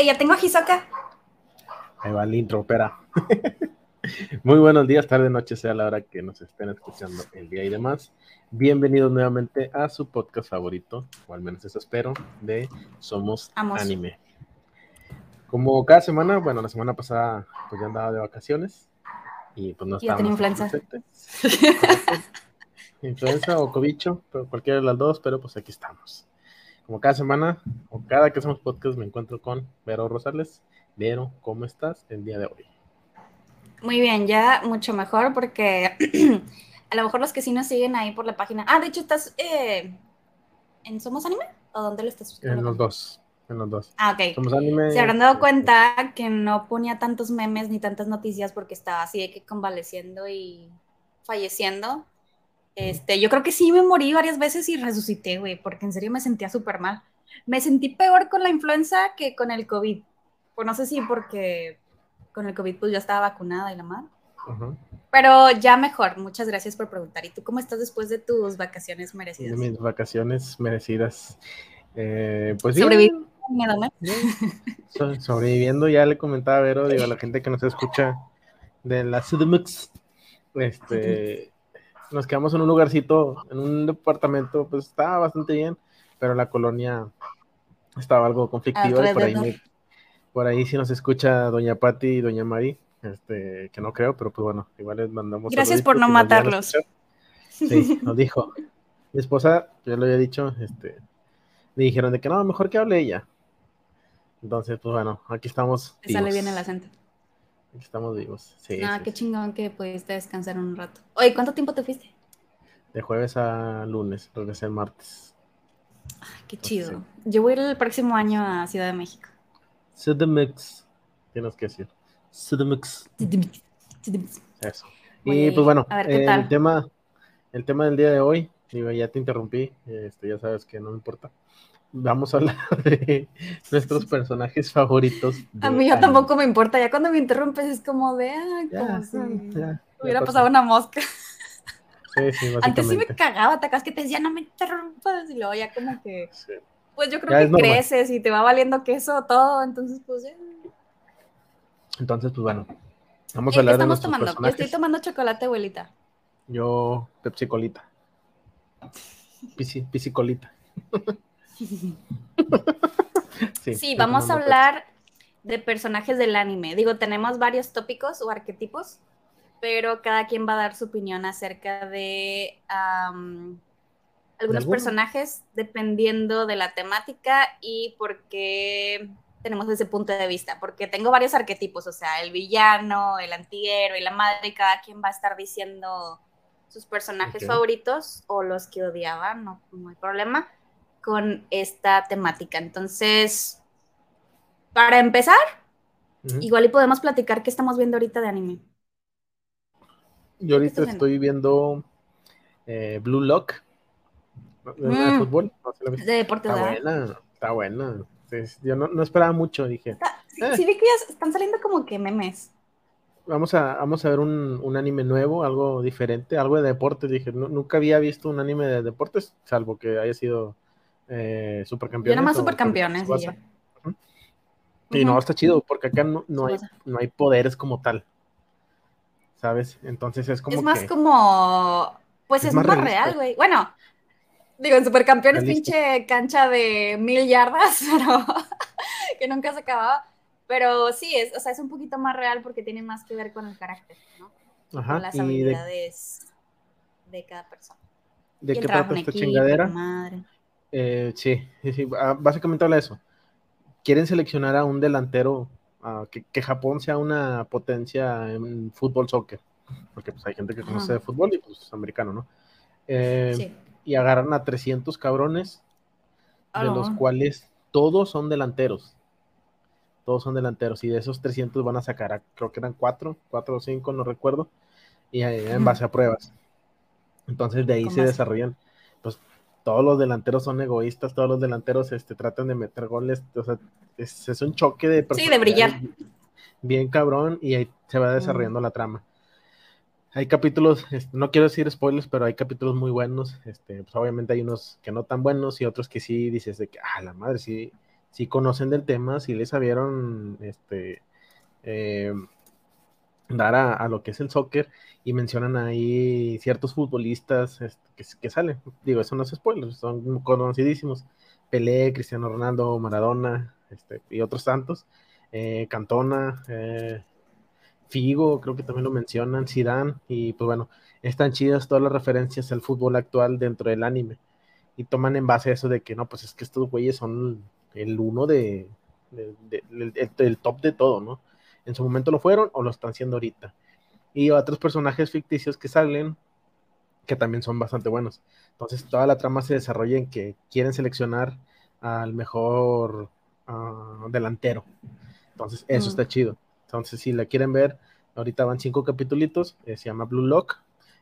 Eh, ya tengo a Hisoka. Ahí va el intro, espera. Muy buenos días, tarde, noche, sea la hora que nos estén escuchando el día y demás. Bienvenidos nuevamente a su podcast favorito, o al menos eso espero, de Somos. Anime. Como cada semana, bueno, la semana pasada pues ya andaba de vacaciones y pues no Ya tenía influenza. Influenza o cobicho, pero cualquiera de las dos, pero pues aquí estamos. Como cada semana, o cada que hacemos podcast, me encuentro con Vero Rosales. Vero, ¿cómo estás el día de hoy? Muy bien, ya mucho mejor porque a lo mejor los que sí nos siguen ahí por la página. Ah, de hecho, ¿estás eh, en Somos Anime? ¿O dónde lo estás buscando? En los dos, en los dos. Ah, ok. Somos anime. Se habrán dado este, cuenta que no ponía tantos memes ni tantas noticias porque estaba así de que convaleciendo y falleciendo. Este, yo creo que sí me morí varias veces y resucité, güey, porque en serio me sentía súper mal. Me sentí peor con la influenza que con el COVID. Pues no sé si porque con el COVID pues ya estaba vacunada y la madre. Pero ya mejor, muchas gracias por preguntar. ¿Y tú cómo estás después de tus vacaciones De merecidas? mis vacaciones merecidas. Eh, pues bien. So- sobreviviendo, ya le comentaba a Vero, digo, a la gente que nos escucha de la CDMX, este, nos quedamos en un lugarcito, en un departamento, pues estaba bastante bien, pero la colonia estaba algo conflictiva y por ahí, me- por ahí sí nos escucha Doña Patti y Doña Mari, este, que no creo, pero pues bueno, igual les mandamos Gracias por no matarlos. Sí, nos dijo. Mi esposa, ya lo había dicho, este, me dijeron de que no, mejor que hable ella. Entonces, pues bueno, aquí estamos. Te sale bien el acento. Aquí estamos vivos. Sí, Ah, sí, qué sí. chingón que pudiste descansar un rato. Oye, ¿cuánto tiempo te fuiste? De jueves a lunes, regresé el martes. Ay, qué chido. Yo voy a ir el próximo año a Ciudad de México. CDMX, tienes que decir. CDMX, eso. Voy Y a pues bueno, A ver, ¿qué eh, tal? el tema, el tema del día de hoy, digo, ya te interrumpí, este, ya sabes que no me importa. Vamos a hablar de nuestros personajes favoritos. A mí ya anime. tampoco me importa. Ya cuando me interrumpes es como de, ah, como si hubiera pasado una mosca. Sí, sí, Antes sí me cagaba, te acabas que te decía, no me interrumpas. Y luego ya como que, Sí. pues yo creo Ya que creces y te va valiendo queso todo. Entonces, pues ya. Entonces, pues bueno, vamos ¿Qué a hablar de estamos nuestros tomando? Yo personajes. estoy tomando chocolate, abuelita. Yo, Pepsi Colita. Sí, vamos a hablar de personajes del anime. Digo, tenemos varios tópicos o arquetipos, pero cada quien va a dar su opinión acerca de algunos alguno? personajes dependiendo de la temática y por qué tenemos ese punto de vista. Porque tengo varios arquetipos, o sea, el villano, el antihéroe y la madre, y cada quien va a estar diciendo sus personajes favoritos o los que odiaban, no, no hay problema con esta temática. Entonces, para empezar, igual y podemos platicar qué estamos viendo ahorita de anime. Yo ahorita estoy viendo eh, Blue Lock. ¿De de Mm. fútbol? No. De deportes, Está ¿verdad? buena, está buena. Yo no, no esperaba mucho, dije, Sí, Eh. sí vi que ya están saliendo como que memes. vamos a, vamos a ver un, un anime nuevo, algo diferente, algo de deportes. Dije, "Nu- nunca había visto un anime de deportes, salvo que haya sido eh, Yo Supercampeones. nomás o supercampeones y ya. Y no, está chido, porque acá no, no, hay, no hay poderes como tal. ¿Sabes? Entonces es como es más que como, pues es es, más real, güey. Bueno, digo, en Supercampeones Realista. pinche cancha de mil yardas, pero que nunca se acababa. Pero sí, es, o sea, es un poquito más real porque tiene más que ver con el carácter, ¿no? Ajá, con las ¿y de, habilidades de, cada persona. de qué trata esta equipo, chingadera? madre. Eh, sí, ah, básicamente habla de eso. Quieren seleccionar a un delantero, ah, que, que Japón sea una potencia en fútbol, soccer, porque pues hay gente que Ajá. conoce de fútbol y pues es americano, ¿no? Eh, Sí. Y agarran a 300 cabrones, de los cuales todos son delanteros. Todos son delanteros, y de esos 300 van a sacar, a- creo que eran 4, 4 o 5, no recuerdo, y eh, en base a pruebas. Entonces de ahí se desarrollan, todos los delanteros son egoístas, todos los delanteros este, tratan de meter goles, o sea, es, es un choque de Sí, de brillar. Bien cabrón, y ahí se va desarrollando la trama. Hay capítulos, este, no quiero decir spoilers, pero hay capítulos muy buenos. Este, pues obviamente hay unos que no tan buenos y otros que sí dices de que, ah, la madre, sí, sí conocen del tema, sí les sabieron este, eh, dar a, lo que es el soccer y mencionan ahí ciertos futbolistas este, que, salen. Digo, eso no es spoiler, son conocidísimos. Pelé, Cristiano Ronaldo, Maradona este, y otros tantos. Eh, Cantona, eh, Figo, creo que también lo mencionan, Zidane, y pues bueno, están chidas todas las referencias al fútbol actual dentro del anime. Y toman en base a eso de que no, pues es que estos güeyes son el uno de, del top de todo, ¿no? En su momento lo fueron o lo están siendo ahorita. Y otros personajes ficticios que salen, que también son bastante buenos. Entonces toda la trama se desarrolla en que quieren seleccionar al mejor ah, delantero. Entonces eso está chido. Entonces si la quieren ver, ahorita van cinco capítulos, eh, se llama Blue Lock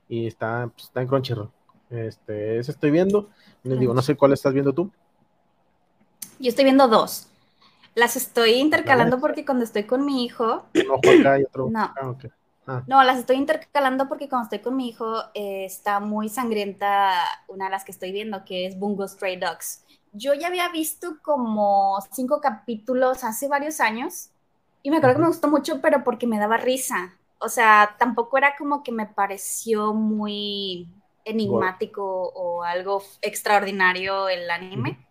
y está, pues, está en Crunchyroll. Este, ese estoy viendo. Les digo, no sé cuál estás viendo tú. Yo estoy viendo dos. Las estoy intercalando porque cuando estoy con mi hijo. No, ah, ah. No. las estoy intercalando porque cuando estoy con mi hijo eh, está muy sangrienta una de las que estoy viendo, que es Bungo Stray Dogs. Yo ya había visto como cinco capítulos hace varios años y me acuerdo que me gustó mucho, pero porque me daba risa. O sea, tampoco era como que me pareció muy enigmático o algo extraordinario el anime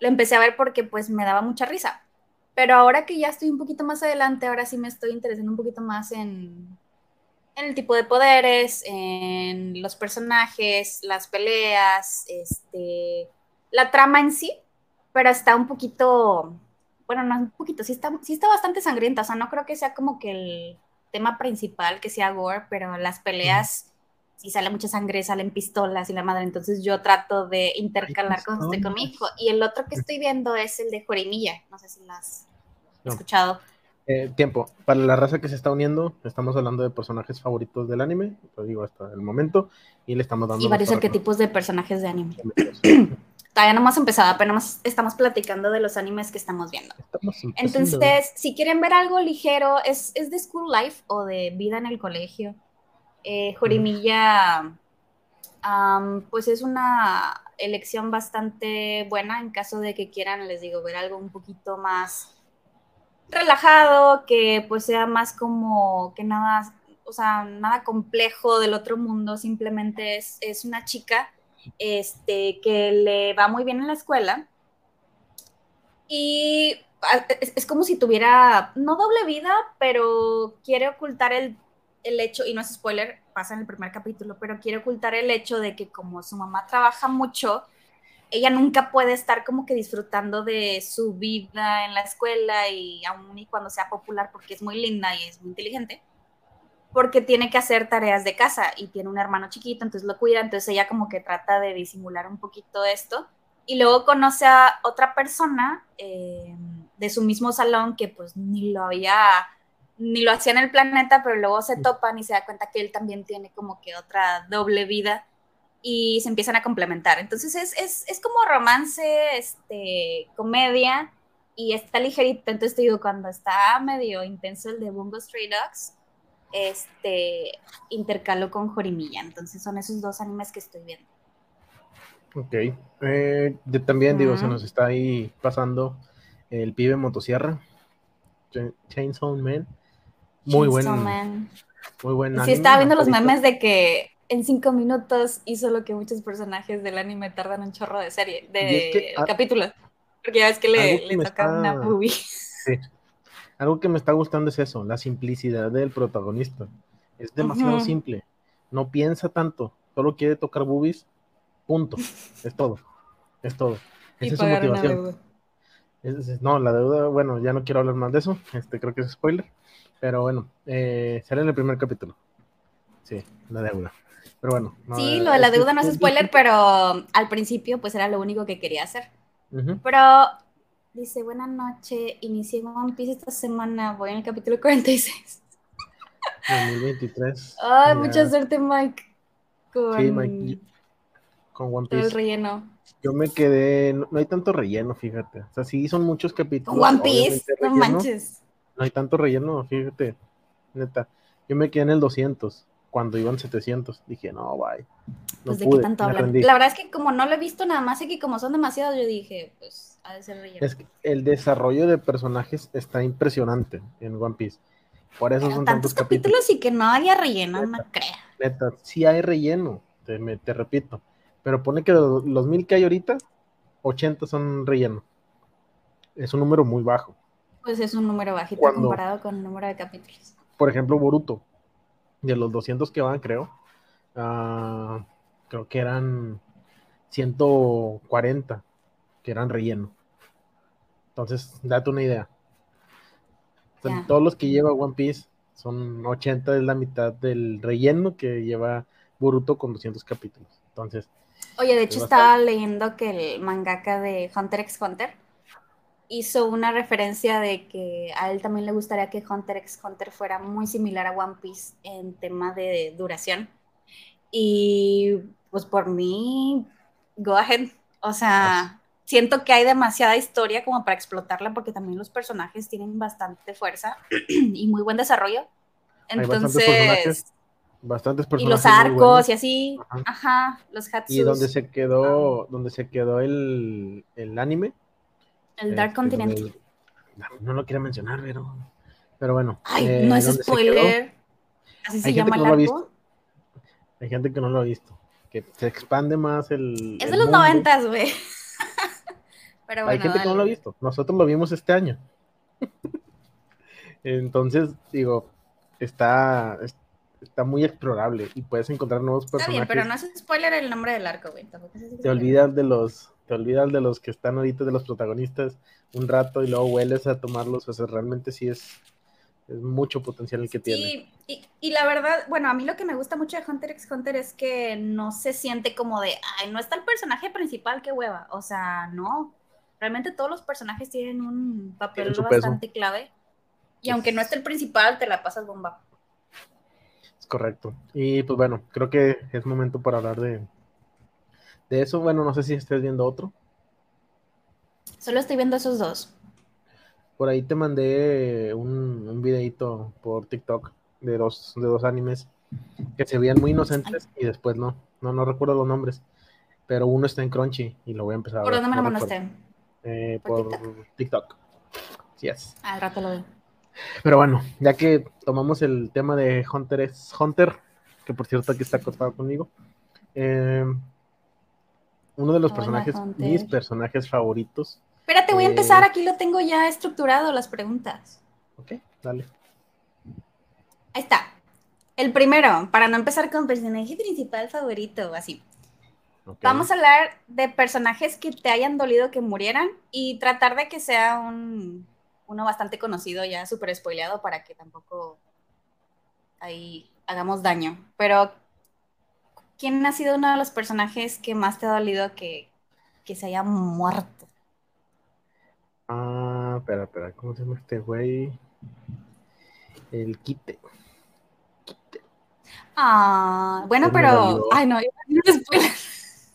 lo empecé a ver porque pues me daba mucha risa. Pero ahora que ya estoy un poquito más adelante, ahora sí me estoy interesando un poquito más en, en el tipo de poderes, en los personajes, las peleas, este, la trama en sí, pero está un poquito, bueno, no un poquito, sí está, sí está bastante sangrienta, o sea, no creo que sea como que el tema principal, que sea gore, pero las peleas si sale mucha sangre, salen pistolas y la madre. Entonces yo trato de intercalar con estoy con mi hijo. Y el otro que estoy viendo es el de Jorimilla. No sé si lo has escuchado. Eh, tiempo. Para la raza que se está uniendo, estamos hablando de personajes favoritos del anime, lo digo hasta el momento, y le estamos dando. Y varios arquetipos de personajes de anime. Todavía no hemos empezado, apenas estamos platicando de los animes que estamos viendo. Entonces, si quieren ver algo ligero, es, es de School Life o de vida en el colegio eh, Jorimilla, pues es una elección bastante buena. En caso de que quieran, les digo, ver algo un poquito más relajado, que pues sea más como que nada, o sea, nada complejo del otro mundo, simplemente es, es una chica este, que le va muy bien en la escuela. Y es como si tuviera, no doble vida, pero quiere ocultar el el hecho, y no es spoiler, pasa en el primer capítulo, pero quiere ocultar el hecho de que como su mamá trabaja mucho, ella nunca puede estar como que disfrutando de su vida en la escuela y aún y cuando sea popular porque es muy linda y es muy inteligente, porque tiene que hacer tareas de casa y tiene un hermano chiquito, entonces lo cuida, entonces ella como que trata de disimular un poquito esto. Y luego conoce a otra persona eh, de su mismo salón que pues ni lo había ni lo hacía en el planeta, pero luego se topan y se da cuenta que él también tiene como que otra doble vida y se empiezan a complementar. Entonces es, como romance, este, comedia y está ligerito. Entonces te digo, cuando está medio intenso el de Bungo Stray Dogs, este, intercalo con Jorimilla. Entonces son esos dos animes que estoy viendo. Ok. Eh, yo también digo, se nos está ahí pasando el pibe motosierra, Chainsaw Man. Muy buen. Muy buen Sí, estaba viendo los memes de que en cinco minutos hizo lo que muchos personajes del anime tardan un chorro de serie, de capítulo. Porque ya ves que le, toca una movie. Sí. Algo que me está gustando es eso, la simplicidad del protagonista. Es demasiado simple. No piensa tanto, solo quiere tocar boobies, punto. Es todo. Es todo. Esa es su motivación. no, la deuda, bueno, ya no quiero hablar más de eso. Este creo que es spoiler. Pero bueno, eh, será en el primer capítulo. Sí, la deuda. Pero bueno. sí, eh, lo de la deuda no es spoiler, pero al principio pues era lo único que quería hacer. Pero dice, buena noche, inicié One Piece esta semana, voy en el capítulo 46. 2023. Ay, mucha suerte, Mike. Con... Sí, Mike. Con One Piece. el relleno. Yo me quedé, no, hay tanto relleno, fíjate. O sea, sí son muchos capítulos. One Piece, no manches no hay tanto relleno, fíjate, neta. Yo me quedé en el 200. cuando iban 700. Dije, no, bye. pues de qué tanto hablan. La verdad es que como no lo he visto nada más y que como son demasiados, yo dije, pues ha de ser relleno. Es que el desarrollo de personajes está impresionante en One Piece. Por eso son tantos, capítulos, y que no haya relleno, no creo. Neta, sí hay relleno, te, te repito. Pero pone que los, los mil que hay ahorita, 80 son relleno. Es un número muy bajo. Pues es un número bajito comparado con el número de capítulos. Por ejemplo, Boruto, de los 200 que van, creo, uh, creo que eran 140 que eran relleno. Entonces, date una idea. Todos los que lleva One Piece son 80, es la mitad del relleno que lleva Boruto con 200 capítulos. Entonces. Oye, de hecho, estaba leyendo que el mangaka de Hunter x Hunter hizo una referencia de que a él también le gustaría que Hunter x Hunter fuera muy similar a One Piece en tema de duración. Y pues por mí, go ahead. O sea, siento que hay demasiada historia como para explotarla porque también los personajes tienen bastante fuerza y muy buen desarrollo. Entonces... Bastantes personajes. Y los arcos y así. Ajá. los Hatsus. Y donde se quedó, donde se quedó el, el anime, el Dark este, Continent. no lo quiero mencionar, pero, pero bueno. Ay, eh, no es spoiler. Así se llama el arco. Hay gente que no lo ha visto. Que se expande más el. Es de los noventas, güey. pero bueno, Hay gente que no lo ha visto. Nosotros lo vimos este año. Entonces, digo, está, está muy explorable y puedes encontrar nuevos personajes. Está bien, pero no es spoiler el nombre del arco, güey. Te olvidas de los te olvidas de los que están ahorita, de los protagonistas, un rato y luego hueles a tomarlos, o sea, realmente sí es, es mucho potencial el que tiene. Sí, y, la verdad, bueno, a mí lo que me gusta mucho de Hunter x Hunter es que no se siente como de, ay, no está el personaje principal, qué hueva, o sea, no, realmente todos los personajes tienen un papel bastante clave, y aunque no esté el principal, te la pasas bomba. Es correcto, y pues bueno, creo que es momento para hablar de, de eso, bueno, no sé si estés viendo otro. Solo estoy viendo esos dos. Por ahí te mandé un, un videito por TikTok de dos, de dos animes que se veían muy inocentes y después no. No, no recuerdo los nombres. Pero uno está en Crunchy y lo voy a empezar a ver. ¿Por dónde me lo mandaste? Eh, por, TikTok. Yes. Al rato lo veo. Pero bueno, ya que tomamos el tema de Hunter es Hunter, que por cierto aquí está acostado conmigo. Eh, uno de los personajes, mis personajes favoritos. Espérate, voy a empezar, eh, aquí lo tengo ya estructurado, las preguntas. Ok, dale. Ahí está. El primero, para no empezar con personaje principal favorito, así. Vamos a hablar de personajes que te hayan dolido que murieran y tratar de que sea un, uno bastante conocido, ya súper spoileado, para que tampoco ahí hagamos daño. Pero ¿quién ha sido uno de los personajes que más te ha dolido que, se haya muerto? Ah, espera, espera, ¿cómo se llama este güey? El Quite. Quite. Ah, bueno, pero. Ay, no, no spoilers.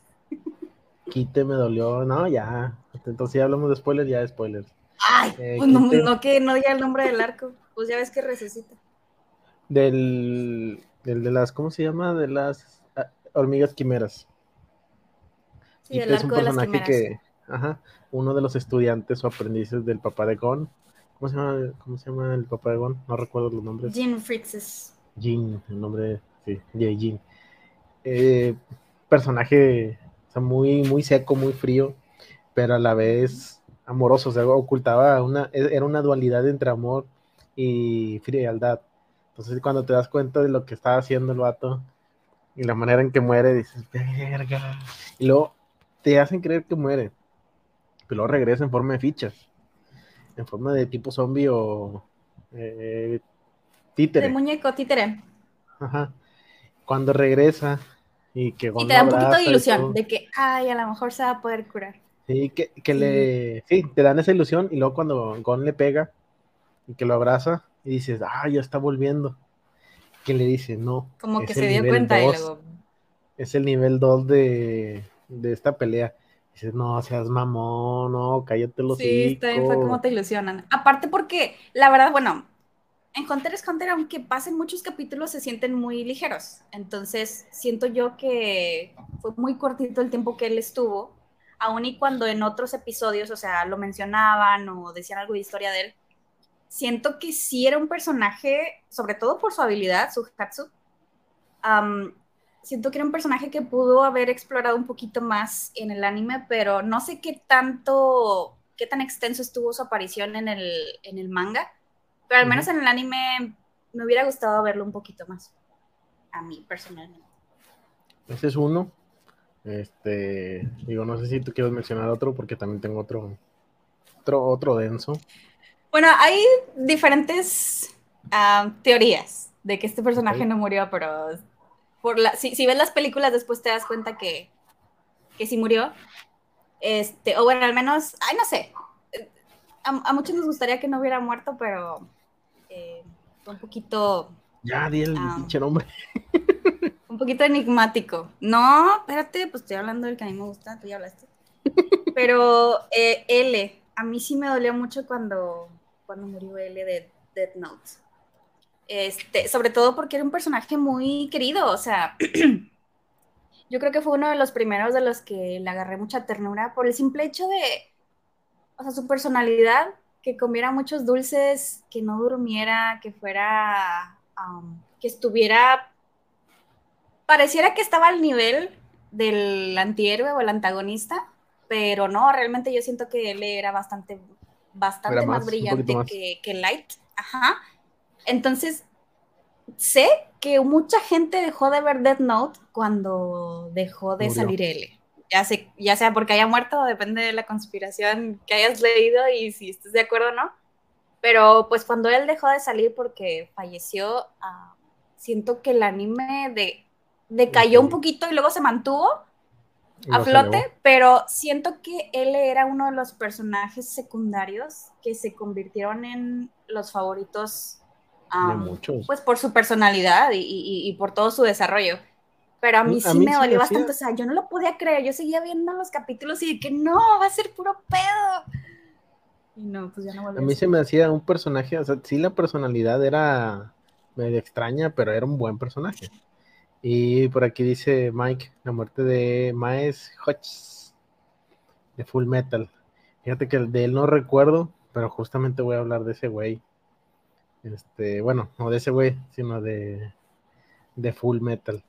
Quite me dolió. No, ya. Entonces, si hablamos de spoilers, ya de spoilers. Ay, eh, pues no, que no diga el nombre del arco. Pues ya ves que resucita. Del, del de las, ¿cómo se llama? De las hormigas quimeras. Sí, el es un personaje que, ajá, uno de los estudiantes o aprendices del papá de Gon. ¿Cómo se llama, cómo se llama el papá de Gon? No recuerdo los nombres. Jin Fritzes. Jin, el nombre, sí, Jin. Eh, personaje muy, muy seco, muy frío, pero a la vez amoroso, o sea, ocultaba una, e, era una dualidad entre amor y frialdad. Entonces cuando te das cuenta de lo que estaba haciendo el vato, y la manera en que muere, dices, verga. Y luego te hacen creer que muere. Pero luego regresa en forma de fichas. En forma de tipo zombie o eh, títere. De muñeco, títere. Ajá. Cuando regresa y que Y te da un poquito de ilusión de que, ay, a lo mejor se va a poder curar. Sí, que, que le. Sí, te dan esa ilusión y luego cuando Gon le pega y que lo abraza y dices, ah, ya está volviendo que le dice, no. Como que se dio cuenta y luego... Es el nivel 2 de, de esta pelea. Dices, no, seas mamón, no, cállate los Sí, está fue como te ilusionan. Aparte porque, la verdad, bueno, en Hunter x Hunter, aunque pasen muchos capítulos, se sienten muy ligeros. Entonces, siento yo que fue muy cortito el tiempo que él estuvo, aun y cuando en otros episodios, o sea, lo mencionaban o decían algo de historia de él, siento que sí era un personaje, sobre todo por su habilidad, su Hatsu, siento que era un personaje que pudo haber explorado un poquito más en el anime, pero no sé qué tanto, qué tan extenso estuvo su aparición en el, en el manga, pero al menos en el anime me hubiera gustado verlo un poquito más, a mí personalmente. Ese es uno. Este, digo, no sé si tú quieres mencionar otro, porque también tengo otro, otro, otro denso. Bueno, hay diferentes ah, teorías de que este personaje no murió, pero si, ves las películas después te das cuenta que, que sí murió. Este, o bueno, al menos, ay, no sé. A, muchos nos gustaría que no hubiera muerto, pero eh, un poquito. Ya, di el ah, pinche nombre. un poquito enigmático. No, espérate, pues estoy hablando del que a mí me gusta, tú ya hablaste. Pero eh, L, a mí sí me dolió mucho cuando, cuando murió L de Death Note. Este, sobre todo porque era un personaje muy querido, o sea, yo creo que fue uno de los primeros de los que le agarré mucha ternura por el simple hecho de, o sea, su personalidad, que comiera muchos dulces, que no durmiera, que fuera, que estuviera, pareciera que estaba al nivel del antihéroe o el antagonista, pero no, realmente yo siento que él era bastante, bastante más, brillante Que, que Light, ajá entonces, sé que mucha gente dejó de ver Death Note cuando dejó de salir L. Ya, ya sea porque haya muerto, depende de la conspiración que hayas leído y si estás de acuerdo o no. Pero pues cuando él dejó de salir porque falleció, ah, siento que el anime de, decayó un poquito y luego se mantuvo a flote, pero siento que él era uno de los personajes secundarios que se convirtieron en los favoritos pues por su personalidad y, por todo su desarrollo. Pero a mí sí me dolió bastante, o sea, yo no lo podía creer, yo seguía viendo los capítulos y de que no, va a ser puro pedo. Y no, pues ya no A mí se me hacía un personaje, o sea, sí la personalidad era medio extraña, pero era un buen personaje. Y por aquí dice Mike, la muerte de Maes Hodges de Full Metal. Fíjate que de él no recuerdo, pero justamente voy a hablar de ese güey. Este, bueno, no de ese güey, sino de, de Full Metal.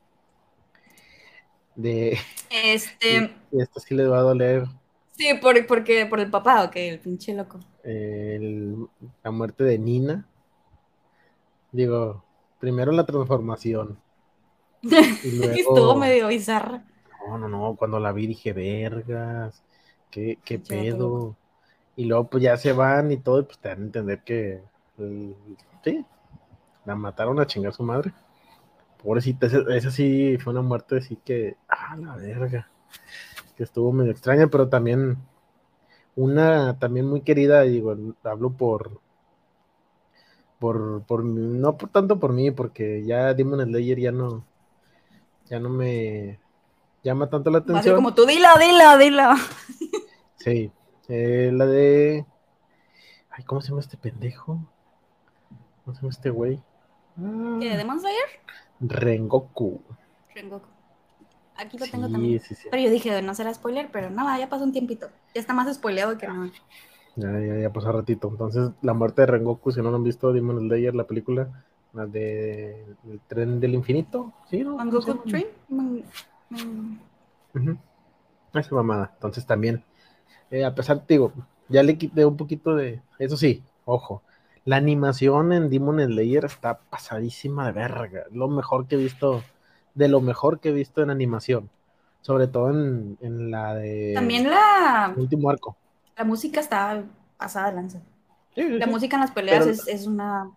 De. Este. esto sí le va a doler. Sí, por, porque, por el papá, ok, el pinche loco. la muerte de Nina. Digo, primero la transformación. Luego, Estuvo medio bizarra. No, no, no. Cuando la vi dije, vergas, qué, qué pedo. Y luego, pues ya se van y todo, y pues te dan a entender que sí, la mataron a chingar su madre. Pobrecita, esa, sí fue una muerte así que, ah, la verga, que estuvo medio extraña, pero también una también muy querida, digo, hablo por, por, por, no por tanto por mí, porque ya Demon Slayer ya no, ya no me llama tanto la atención. como tú, dilo, dilo, dilo. Sí, eh, la de, ay, ¿cómo se llama este pendejo? ¿Cómo se llama este güey? ¿Qué, ah. Demon Slayer? Rengoku. Rengoku. Aquí lo tengo también. Sí, sí. Pero yo dije, no será spoiler, pero no, ya pasó un tiempito. Ya está más spoileado que no. Ya, ya, ya pasó ratito. Entonces, la muerte de Rengoku, si no lo han visto, Demon Slayer, la película, la de El tren del infinito, ¿sí? ¿no? ¿Rengoku Train? Esa mamada. Entonces, también, eh, a pesar, digo, ya le quité un poquito de. Eso sí, ojo, la animación en Demon Slayer está pasadísima de verga. Lo mejor que he visto, de lo mejor que he visto en animación. Sobre todo en, la de. También la. último arco. La música está pasada de lanza. la música en las peleas es, una.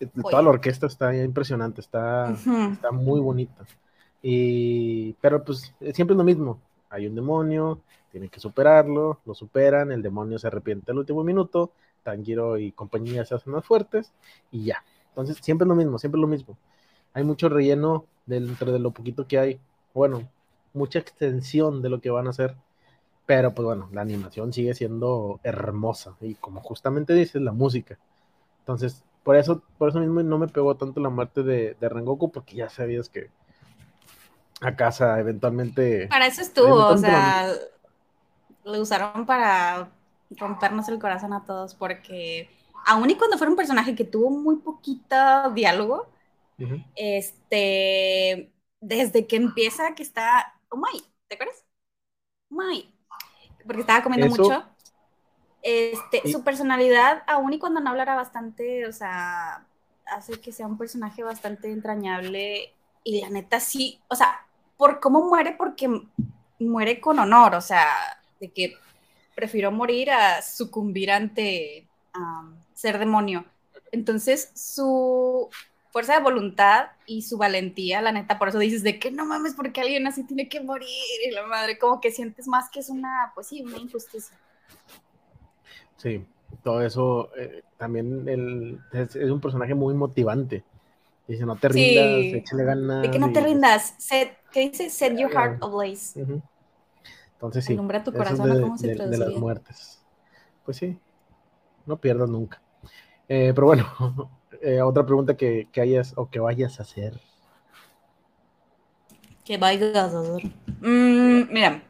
Eh, toda la orquesta está impresionante, está, está muy bonita. Y, pero pues siempre es lo mismo. Hay un demonio, tienen que superarlo, lo superan, el demonio se arrepiente al último minuto, Tanjiro y compañía se hacen más fuertes y ya. Entonces, siempre es lo mismo, siempre es lo mismo. Hay mucho relleno dentro de lo poquito que hay. Bueno, mucha extensión de lo que van a hacer. Pero pues bueno, la animación sigue siendo hermosa. Y como justamente dices, la música. Entonces, por eso, por eso mismo no me pegó tanto la muerte de, de Rengoku, porque ya sabías que a casa eventualmente. Para eso estuvo, o sea, lo usaron para rompernos el corazón a todos, porque aun y cuando fuera un personaje que tuvo muy poquito diálogo, este, desde que empieza que está, oh my, ¿te acuerdas? Oh my, porque estaba comiendo mucho. Este, su personalidad, aun y cuando no hablara bastante, o sea, hace que sea un personaje bastante entrañable y la neta sí, o sea, por cómo muere, porque muere con honor, o sea, de que prefirió morir a sucumbir ante ser demonio. Entonces, su fuerza de voluntad y su valentía, la neta, por eso dices de que no mames, porque alguien así tiene que morir y la madre, como que sientes más que es una, pues sí, una injusticia. Sí, todo eso eh, también el, es, un personaje muy motivante. Dice, no te rindas, échale ganas. De que no te rindas, set, ¿qué dice? Set your heart ablaze. Entonces sí. Alumbra tu corazón, de, ¿cómo se de, de, las muertes. Pues sí, no pierdas nunca. Eh, pero bueno, eh, otra pregunta que, que, hayas o que vayas a hacer. Que vayas a hacer. Mm, mira,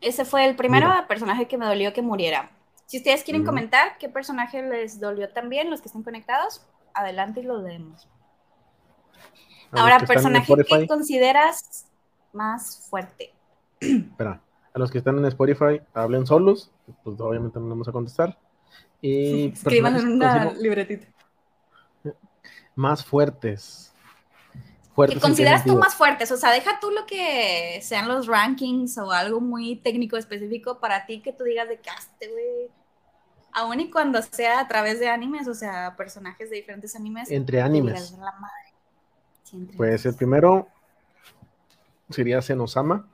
ese fue el primer personaje que me dolió que muriera. Si ustedes quieren comentar qué personaje les dolió también, los que estén conectados, adelante y lo leemos. Ahora, personaje que consideras más fuerte. Espera, a los que están en Spotify, hablen solos, pues obviamente no vamos a contestar. Y Escriban en una libretita. Más fuertes. ¿Qué consideras tú más fuertes? O sea, deja tú lo que sean los rankings o algo muy técnico específico para ti que tú digas de caste, güey aún y cuando sea a través de animes, o sea, personajes de diferentes animes. Entre animes. pues el primero sería Senosama,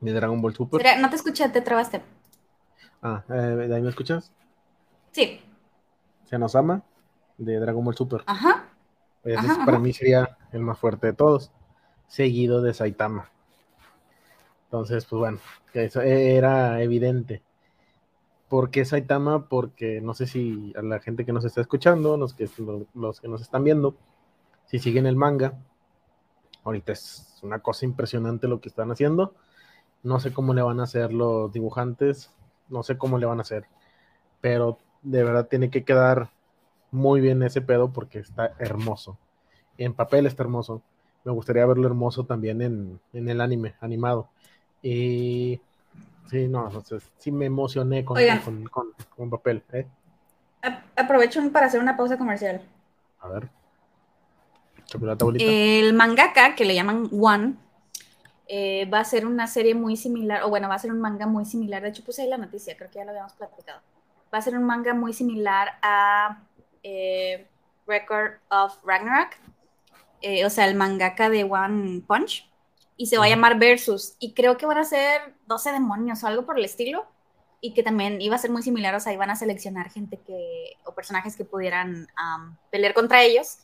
de Dragon Ball Super. no te escuché, te trabaste. Ah, eh, ¿de ahí me escuchas? Sí. Senosama, de Dragon Ball Super. Ajá. Pues para mí sería el más fuerte de todos, seguido de Saitama. Entonces, pues bueno, eso era evidente. ¿Por qué Saitama? Porque no sé si a la gente que nos está escuchando, los que, los, que nos están viendo, si siguen el manga, ahorita es una cosa impresionante lo que están haciendo. No sé cómo le van a hacer los dibujantes, no sé cómo le van a hacer, pero de verdad tiene que quedar muy bien ese pedo porque está hermoso. En papel está hermoso. Me gustaría verlo hermoso también en, en el anime, animado. Y Sí, no, sí me emocioné con, con, papel. ¿eh? Aprovecho para hacer una pausa comercial. A ver. El mangaka, que le llaman One, eh, va a ser una serie muy similar, o bueno, va a ser un manga muy similar. De hecho, puse ahí la noticia, creo que ya lo habíamos platicado. Va a ser un manga muy similar a eh, Record of Ragnarok, o sea, el mangaka de One Punch y se va a llamar Versus. Y creo que van a ser 12 demonios o algo por el estilo. Y que también iba a ser muy similar, o sea, iban a seleccionar gente que, o personajes que pudieran pelear contra ellos.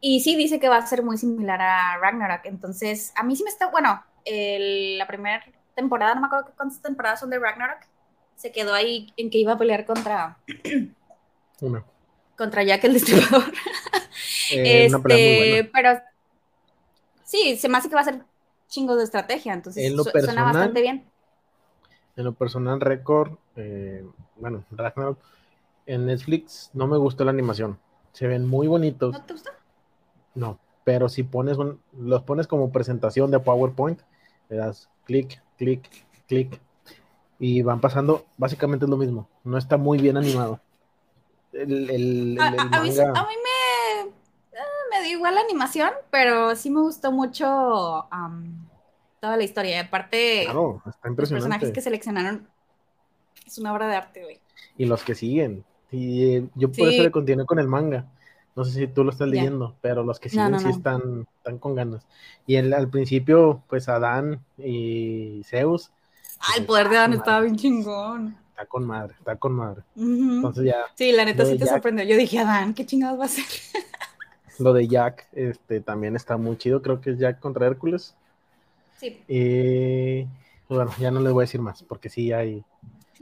Y sí dice que va a ser muy similar a Ragnarok. Entonces, a mí sí me está, bueno, la primera temporada, no me acuerdo cuántas temporadas son de Ragnarok, se quedó ahí en que iba a pelear contra... Una. Contra Jack el Destripador. Eh, este, pero sí, se me hace que va a ser chingo de estrategia, entonces suena bastante bien. En lo personal, récord, eh, bueno, Ragnarok, en Netflix no me gustó la animación. Se ven muy bonitos. ¿No te gustó? No, pero si pones los pones como presentación de PowerPoint, le das clic, clic, clic y van pasando, básicamente es lo mismo. No está muy bien animado. El, a, mí, me me dio igual la animación, pero sí me gustó mucho toda la historia. Y aparte, claro, está los personajes que seleccionaron es una obra de arte, güey. Y los que siguen. Y eh, yo por eso le continué con el manga. No sé si tú lo estás leyendo, pero los que siguen sí Están, están con ganas. Y el, al principio, pues Adán y Zeus. Ah, el poder de Adán estaba bien chingón. Está con madre, está con madre. Entonces ya. Sí, la neta sí te sorprendió. Yo dije, Adán, ¿qué chingados va a ser? Lo de Jack este, también está muy chido, creo que es Jack contra Hércules. Sí. Y bueno, ya no les voy a decir más, porque sí hay,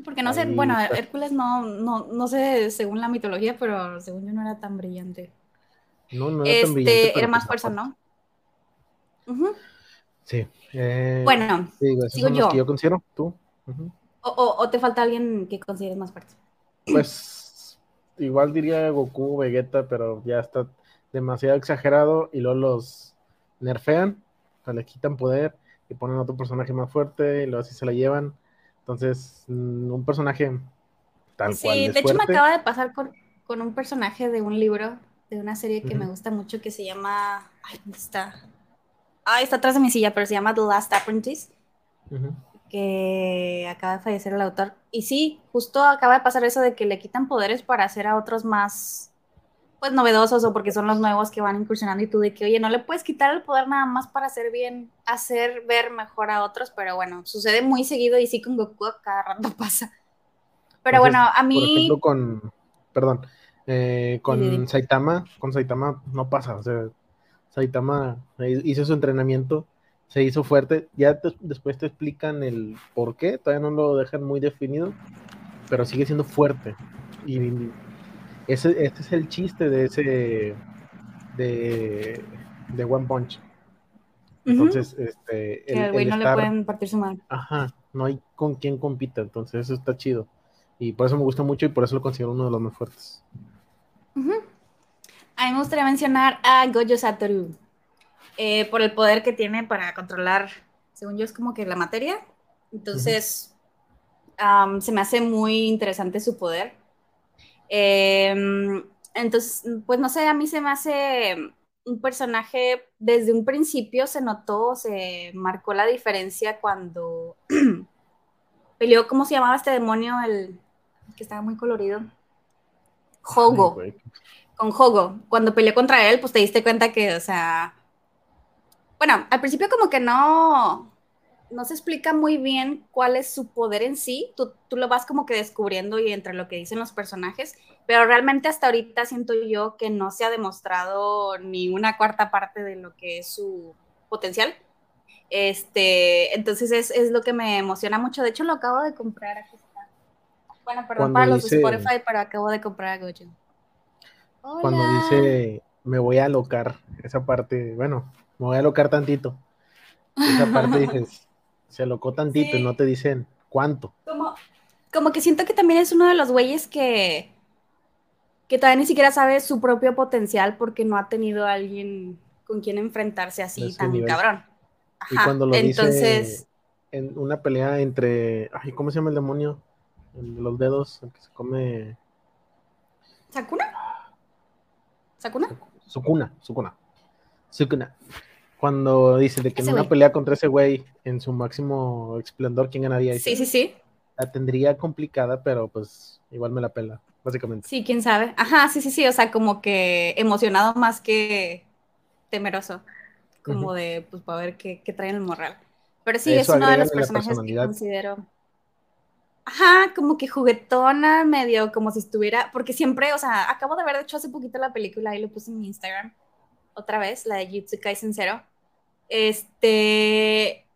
porque no sé, bueno, Hércules no, no, no sé según la mitología, pero según yo no era tan brillante. No, no era tan brillante. Este, era más fuerza, ¿no? Sí. Eh, bueno, sigo yo. yo considero, tú. o, te falta alguien que consideres más fuerte? Pues igual diría Goku, Vegeta, pero ya está demasiado exagerado y luego los nerfean, o sea, le quitan poder y ponen otro personaje más fuerte y luego así se la llevan. Entonces, mm, un personaje tal cual. Sí, de hecho me acaba de pasar con, un personaje de un libro, de una serie que me gusta mucho que se llama. Ay, ¿dónde está? Ay, está atrás de mi silla, pero se llama The Last Apprentice. Que acaba de fallecer el autor. Y sí, justo acaba de pasar eso de que le quitan poderes para hacer a otros más pues novedosos o porque son los nuevos que van incursionando y tú de que, oye, no le puedes quitar el poder nada más para hacer bien, hacer ver mejor a otros, pero bueno, sucede muy seguido y sí con Goku cada rato pasa. Pero bueno, a mí... Por ejemplo, con, perdón, eh, con Saitama, con Saitama no pasa, o sea, Saitama hizo su entrenamiento, se hizo fuerte, ya después te explican el por qué, todavía no lo dejan muy definido, pero sigue siendo fuerte. Y ese, este es el chiste de ese de, de One Punch. Entonces, este. El, güey no le pueden partir su mano. Ajá, no hay con quien compita, entonces eso está chido. Y por eso me gusta mucho y por eso lo considero uno de los más fuertes. A mí me gustaría mencionar a Gojo Satoru. Eh, por el poder que tiene para controlar, según yo, es como que la materia. Entonces, se me hace muy interesante su poder. Em, entonces, pues no sé, a mí se me hace un personaje, desde un principio se notó, se marcó la diferencia cuando peleó, ¿cómo se llamaba este demonio? El que estaba muy colorido. Hogo. con Hogo. Cuando peleó contra él, pues te diste cuenta que, o sea, bueno, al principio como que no, no se explica muy bien cuál es su poder en sí, tú, tú, lo vas como que descubriendo y entre lo que dicen los personajes, pero realmente hasta ahorita siento yo que no se ha demostrado ni una cuarta parte de lo que es su potencial. Este, entonces es, es lo que me emociona mucho. De hecho, lo acabo de comprar. Aquí está. Bueno, perdón para los de Spotify, pero acabo de comprar a Gojo. Cuando dice me voy a alocar, esa parte, bueno, me voy a alocar tantito. Esa parte dices, se alocó tantito y no te dicen cuánto. Como, como que siento que también es uno de los güeyes que, que todavía ni siquiera sabe su propio potencial porque no ha tenido a alguien con quien enfrentarse así tan cabrón. y cuando lo entonces... en una pelea entre, ay, ¿cómo se llama el demonio? El de los dedos, el que se come... ¿Sakuna? ¿Sakuna? Sukuna, Sukuna. Sukuna cuando dice de que en una pelea contra ese güey en su máximo esplendor, ¿quién ganaría? Sí, sí, sí. La tendría complicada, pero pues igual me la pela, básicamente. Sí, quién sabe. Ajá, sí, sí, sí. O sea, como que emocionado más que temeroso. Como de, pues, para ver qué, qué trae en el morral. Pero sí, es uno de los personajes que considero. Ajá, como que juguetona, medio como si estuviera. Porque siempre, o sea, acabo de ver, de hecho, hace poquito la película y lo puse en mi Instagram. Otra vez, la de Jutsu Kaisen Zero este,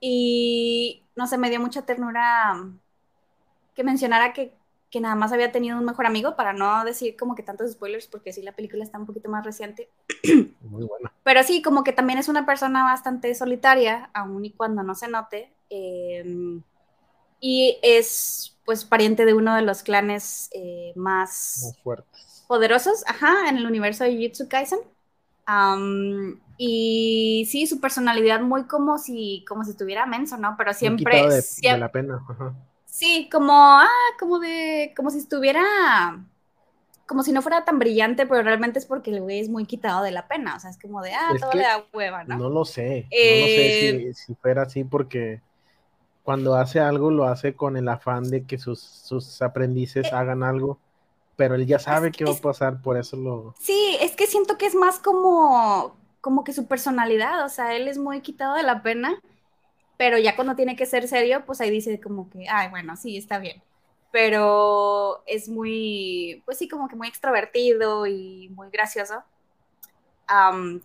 y no sé, me dio mucha ternura que mencionara que, nada más había tenido un mejor amigo, para no decir como que tantos spoilers, porque sí, la película está un poquito más reciente. Muy buena. Pero sí, como que también es una persona bastante solitaria, aun y cuando no se note. Em, y es, pues, pariente de uno de los clanes eh, más, fuertes. poderosos, ajá, en el universo de Jujutsu Kaisen. Y sí, su personalidad muy como si, como si estuviera menso, ¿no? Pero siempre... De, la pena. Sí, como, ah, como de, como si estuviera, como si no fuera tan brillante, pero realmente es porque el güey es muy quitado de la pena, o sea, es como de, ah, todo le da hueva, ¿no? No lo sé, no lo sé eh, si, fuera así porque cuando hace algo lo hace con el afán de que sus, sus aprendices eh, hagan algo pero él ya sabe qué va a pasar, por eso lo... Sí, es que siento que es más como, como que su personalidad, o sea, él es muy quitado de la pena, pero ya cuando tiene que ser serio, pues ahí dice como que, ay, bueno, sí, está bien. Pero es muy, pues sí, como que muy extrovertido y muy gracioso.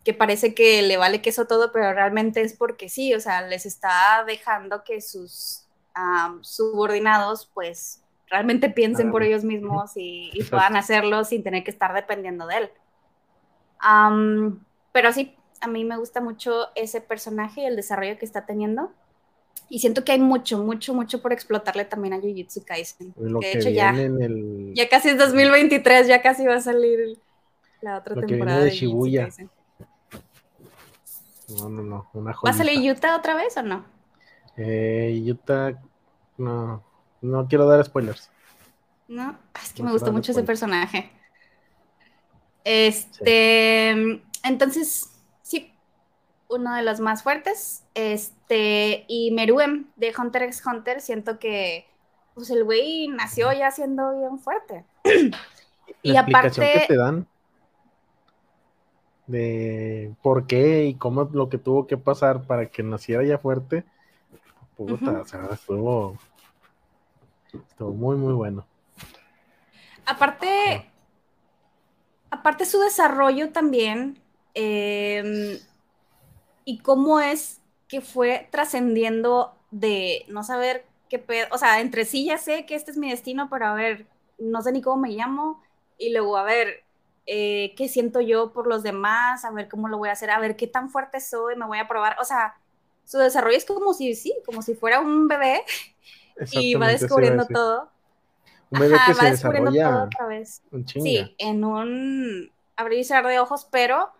que parece que le vale queso todo, pero realmente es porque sí, o sea, les está dejando que sus subordinados, pues realmente piensen por ellos mismos y, puedan hacerlo sin tener que estar dependiendo de él. pero sí, a mí me gusta mucho ese personaje y el desarrollo que está teniendo. Y siento que hay mucho, mucho, mucho por explotarle también a Jujutsu Kaisen. de hecho, ya, ya casi es 2023, ya casi va a salir la otra temporada de, Shibuya. No, no, no, una ¿Va a salir Utah otra vez o no? Eh, Utah, no, no quiero dar spoilers. No, es que me gustó mucho ese personaje. Este, entonces, sí, uno de los más fuertes. Este, y Meruem de Hunter x Hunter, siento que pues el güey nació ya siendo bien fuerte. y aparte. que te dan de por qué y cómo lo que tuvo que pasar para que naciera ya fuerte, puta, o sea, estuvo, estuvo muy, muy bueno. Aparte, aparte su desarrollo también, em, y cómo es que fue trascendiendo de no saber qué pedo, o sea, entre sí ya sé que este es mi destino, pero a ver, no sé ni cómo me llamo, y luego, a ver, eh, qué siento yo por los demás, a ver cómo lo voy a hacer, a ver qué tan fuerte soy, me voy a probar. O sea, su desarrollo es como si, sí, como si fuera un bebé y va descubriendo todo. Un bebé que va se descubriendo todo otra vez. sí, en un abrir y cerrar de ojos, pero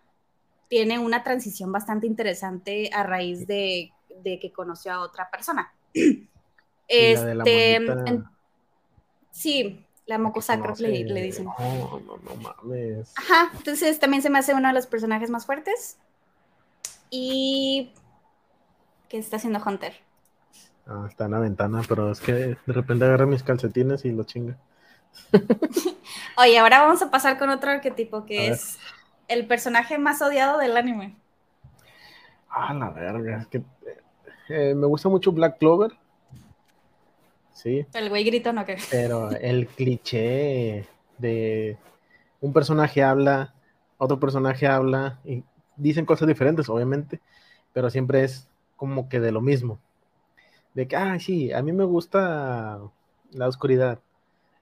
tiene una transición bastante interesante a raíz de, que conoció a otra persona. este, sí, la mocosacro le, le, dicen. No, no, no mames. Ajá, entonces también se me hace uno de los personajes más fuertes. Y. ¿Qué está haciendo Hunter? Ah, está en la ventana, pero es que de repente agarra mis calcetines y lo chinga. Oye, ahora vamos a pasar con otro arquetipo que es el personaje más odiado del anime. Ah, la verga, es que eh, me gusta mucho Black Clover Sí. El güey grito no que. Pero el cliché de un personaje habla, otro personaje habla y dicen cosas diferentes, obviamente, pero siempre es como que de lo mismo. De que, ah, sí, a mí me gusta la oscuridad.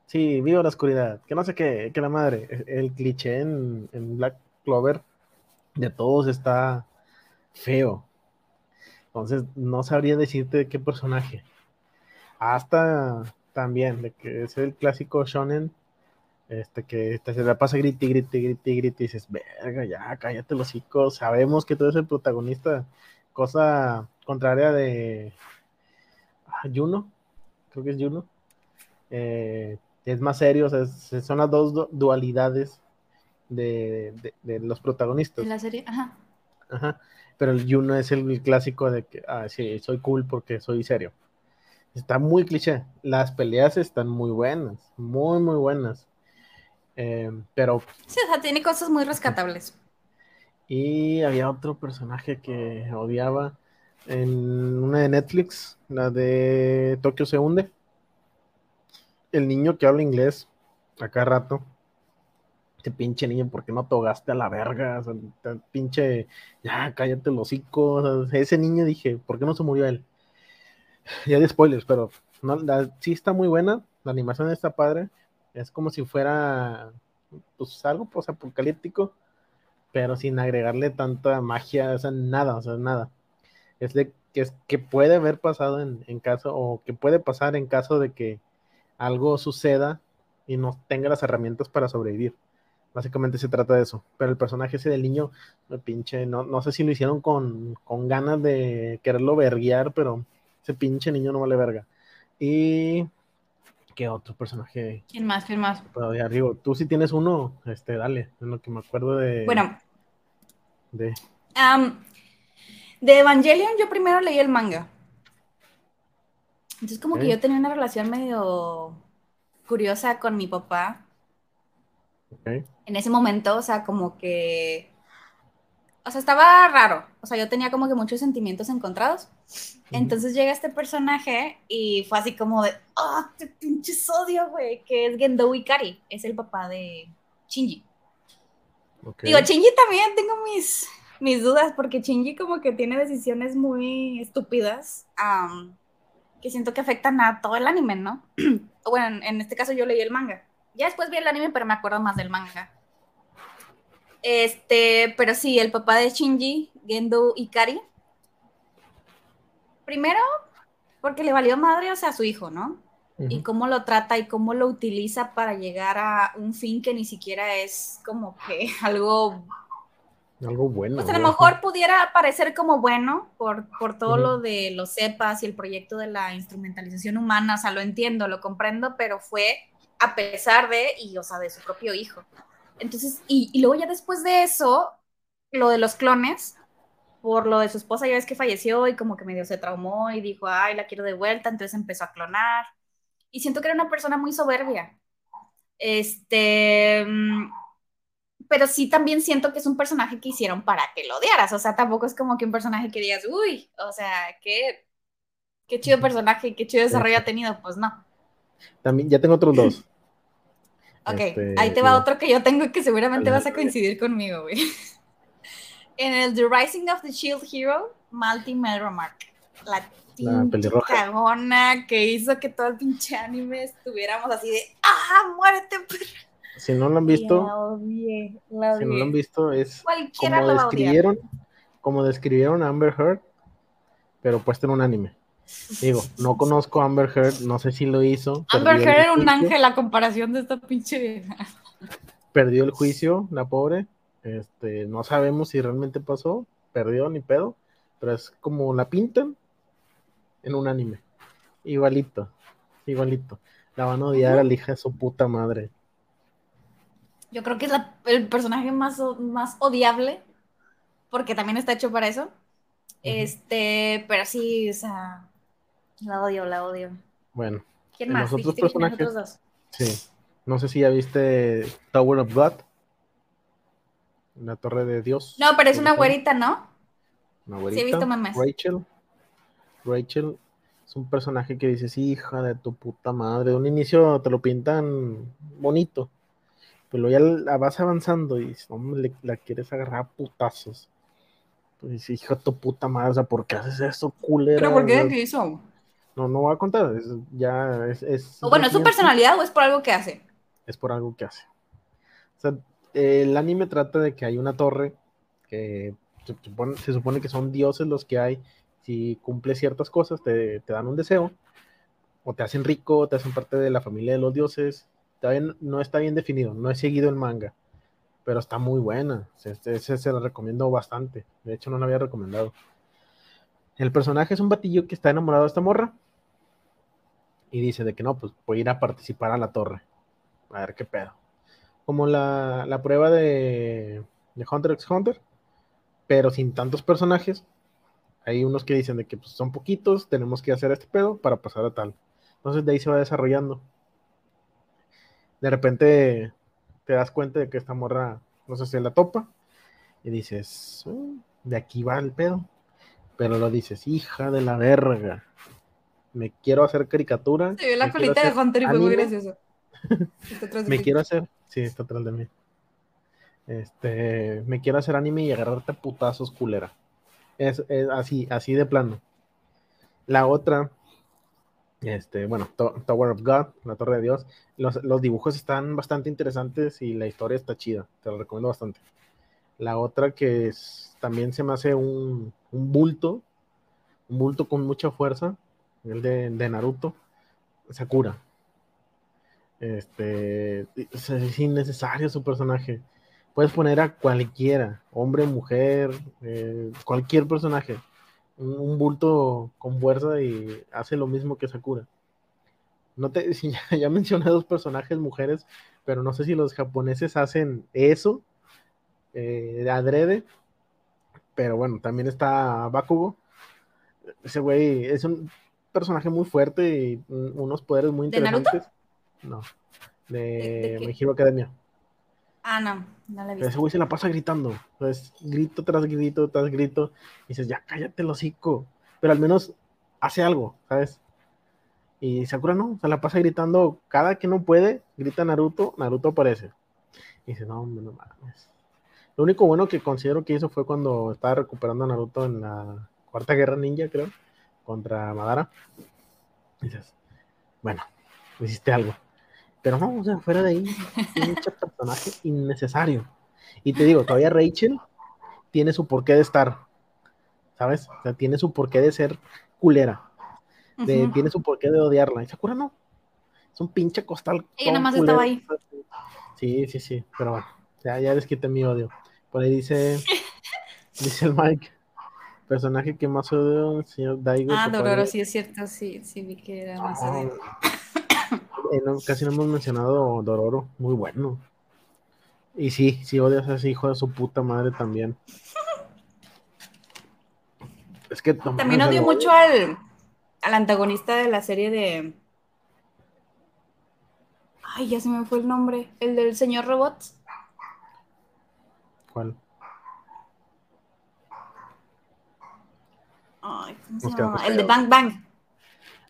Sí, vivo la oscuridad. Que no sé qué, que la madre. El cliché en, en Black Clover de todos está feo. Entonces, no sabría decirte de qué personaje. Hasta también, de que es el clásico shonen, este que se la pasa griti, griti, griti, griti, y dices, verga, ya, cállate los hijos, sabemos que tú eres el protagonista, cosa contraria de Juno, creo que es Juno, eh, es más serio, son las dos dualidades de, los protagonistas. En la serie, ajá. Ajá, pero el Juno es el clásico de que, ah, sí, soy cool porque soy serio. Está muy cliché. Las peleas están muy buenas, muy, muy buenas. Eh, pero. Sí, o sea, tiene cosas muy rescatables. Y había otro personaje que odiaba en una de Netflix, la de Tokio se hunde. El niño que habla inglés acá rato. Este pinche niño, ¿por qué no togaste a la verga? pinche, ya cállate los hocico. ese niño dije, ¿por qué no se murió él? ya de spoilers, pero no, sí está muy buena, la animación está padre, es como si fuera pues algo pues apocalíptico, pero sin agregarle tanta magia, o sea, nada, o sea, nada. Es de que es que puede haber pasado en, en caso, o que puede pasar en caso de que algo suceda y no tenga las herramientas para sobrevivir. Básicamente se trata de eso. Pero el personaje ese del niño, me pinche, no, no sé si lo hicieron con, con ganas de quererlo verguiar, pero ese pinche niño no vale verga. Y. ¿Qué otro personaje? ¿Quién más? ¿Quién más? arriba. Tú si tienes uno, este, dale. En lo que me acuerdo de. Bueno. De. De Evangelion, yo primero leí el manga. Entonces, como que yo tenía una relación medio curiosa con mi papá. En ese momento, o sea, como que o sea, estaba raro. O sea, yo tenía como que muchos sentimientos encontrados. Entonces llega este personaje y fue así como de, ¡ah, oh, te pinche odio, güey! Que es Gendo Ikari, es el papá de Shinji. Digo, Shinji también tengo mis, mis dudas, porque Shinji como que tiene decisiones muy estúpidas. que siento que afectan a todo el anime, ¿no? bueno, en este caso yo leí el manga. Ya después vi el anime, pero me acuerdo más del manga. Este, pero sí, el papá de Shinji, Gendo Ikari. Primero, porque le valió madre, o sea, a su hijo, ¿no? Y cómo lo trata y cómo lo utiliza para llegar a un fin que ni siquiera es como que algo algo bueno. Pues a lo mejor pudiera parecer como bueno por, por todo lo de los cepas y el proyecto de la instrumentalización humana, o sea, lo entiendo, lo comprendo, pero fue a pesar de, y o sea, de su propio hijo. Entonces, y, y luego ya después de eso, lo de los clones, por lo de su esposa, ya ves que falleció y como que medio se traumó y dijo, ay, la quiero de vuelta, entonces empezó a clonar. Y siento que era una persona muy soberbia. Este, mm, pero sí también siento que es un personaje que hicieron para que lo odiaras, o sea, tampoco es como que un personaje que digas, uy, o sea, qué, qué chido personaje, qué chido desarrollo ha tenido, pues no. También, ya tengo otros dos. Ok, este, ahí te va otro que yo tengo que seguramente vas a coincidir conmigo, güey. en el The Rising of the Shield Hero, Malti Melromark, la, la que hizo que todo el pinche anime estuviéramos así de, ¡ah, muérete, perra! Si no lo han visto, si no lo han visto, es como describieron, como describieron a Amber Heard, pero puesto en un anime. Digo, no conozco a Amber Heard, no sé si lo hizo. Amber Heard era un ángel a comparación de esta pinche Perdió el juicio, la pobre. Este, no sabemos si realmente pasó, perdió ni pedo, pero es como la pintan en un anime. Igualito, igualito. La van a odiar a la hija de su puta madre. Yo creo que es el personaje más, más odiable, porque también está hecho para eso. Este, pero sí, o sea, la odio, la odio. Bueno. ¿Quién más? Los otros personajes. Dos? Sí. No sé si ya viste Tower of God. La torre de Dios. No, pero es una güerita, ¿no? Una güerita. Sí, he visto memes. Rachel. Rachel es un personaje que dices, hija de tu puta madre. De un inicio te lo pintan bonito pero ya la vas avanzando y la quieres agarrar a putazos. Pues hijo de tu puta madre, o sea, ¿por qué haces eso, culera? ¿Pero por qué? ¿Qué hizo? No, no voy a contar, ya es... bueno, ¿es su personalidad o es por algo que hace? Es por algo que hace. O sea, el anime trata de que hay una torre que se supone, que son dioses los que hay. Si cumples ciertas cosas, te, te dan un deseo, o te hacen rico, te hacen parte de la familia de los dioses, no está bien definido, no he seguido el manga, pero está muy buena. Ese, se lo recomiendo bastante. De hecho, no lo había recomendado. El personaje es un batillo que está enamorado de esta morra y dice de que no, pues voy a ir a participar a la torre. A ver qué pedo. Como la, prueba de, de, Hunter x Hunter, pero sin tantos personajes. Hay unos que dicen de que pues, son poquitos, tenemos que hacer este pedo para pasar a tal. Entonces de ahí se va desarrollando de repente te das cuenta de que esta morra, no sé si la topa, y dices, mm, de aquí va el pedo. Pero lo dices, hija de la verga, me quiero hacer caricatura. Se ve la colita de Hunter y fue muy gracioso. me quiero hacer, sí, está atrás de mí. Este, me quiero hacer anime y agarrarte putazos culera. Es, es así, así de plano. La otra este, bueno, Tower of God, la Torre de Dios. Los, dibujos están bastante interesantes y la historia está chida. Te lo recomiendo bastante. La otra que también se me hace un, bulto, un bulto con mucha fuerza, el de, de Naruto, Sakura. Este, es innecesario su personaje. Puedes poner a cualquiera, hombre, mujer, eh, cualquier personaje un, bulto con fuerza y hace lo mismo que Sakura. No te, ya, mencioné dos personajes mujeres, pero no sé si los japoneses hacen eso eh, de adrede. Pero bueno, también está Bakugo. Ese güey es un personaje muy fuerte y unos poderes muy interesantes. No, de, ¿De, de Academia. Ah, no, no la he visto. Ese güey se la pasa gritando. Pues grito tras grito tras grito. Y dices, ya cállate el hocico. Pero al menos hace algo, ¿sabes? Y Sakura no, se la pasa gritando cada que no puede, grita Naruto, Naruto aparece. Y dice, no, no mames. Lo único bueno que considero que hizo fue cuando estaba recuperando a Naruto en la Cuarta Guerra Ninja, creo, contra Madara. dices, bueno, hiciste algo. Pero no, o sea, fuera de ahí, mucho personaje innecesario. Y te digo, todavía Rachel tiene su porqué de estar, ¿sabes? O sea, tiene su porqué de ser culera. De, Tiene su porqué de odiarla. ¿Y Sakura no? Es un pinche costal. Ella nada más estaba ahí. Sí, sí, sí. Pero bueno, ya, ya les quité mi odio. Por ahí dice, dice el Mike. Personaje que más odio, el señor Daigo. Ah, Dororo, sí es cierto, sí, sí vi que era más odio. Eh, casi no hemos mencionado Dororo, muy bueno. Y sí, sí odias a ese hijo de su puta madre también. Es que también odio mucho al, al antagonista de la serie de. Ay, ya se me fue el nombre. El del señor robot. ¿Cuál? Ay, ¿cómo se llama? El de Bang Bang.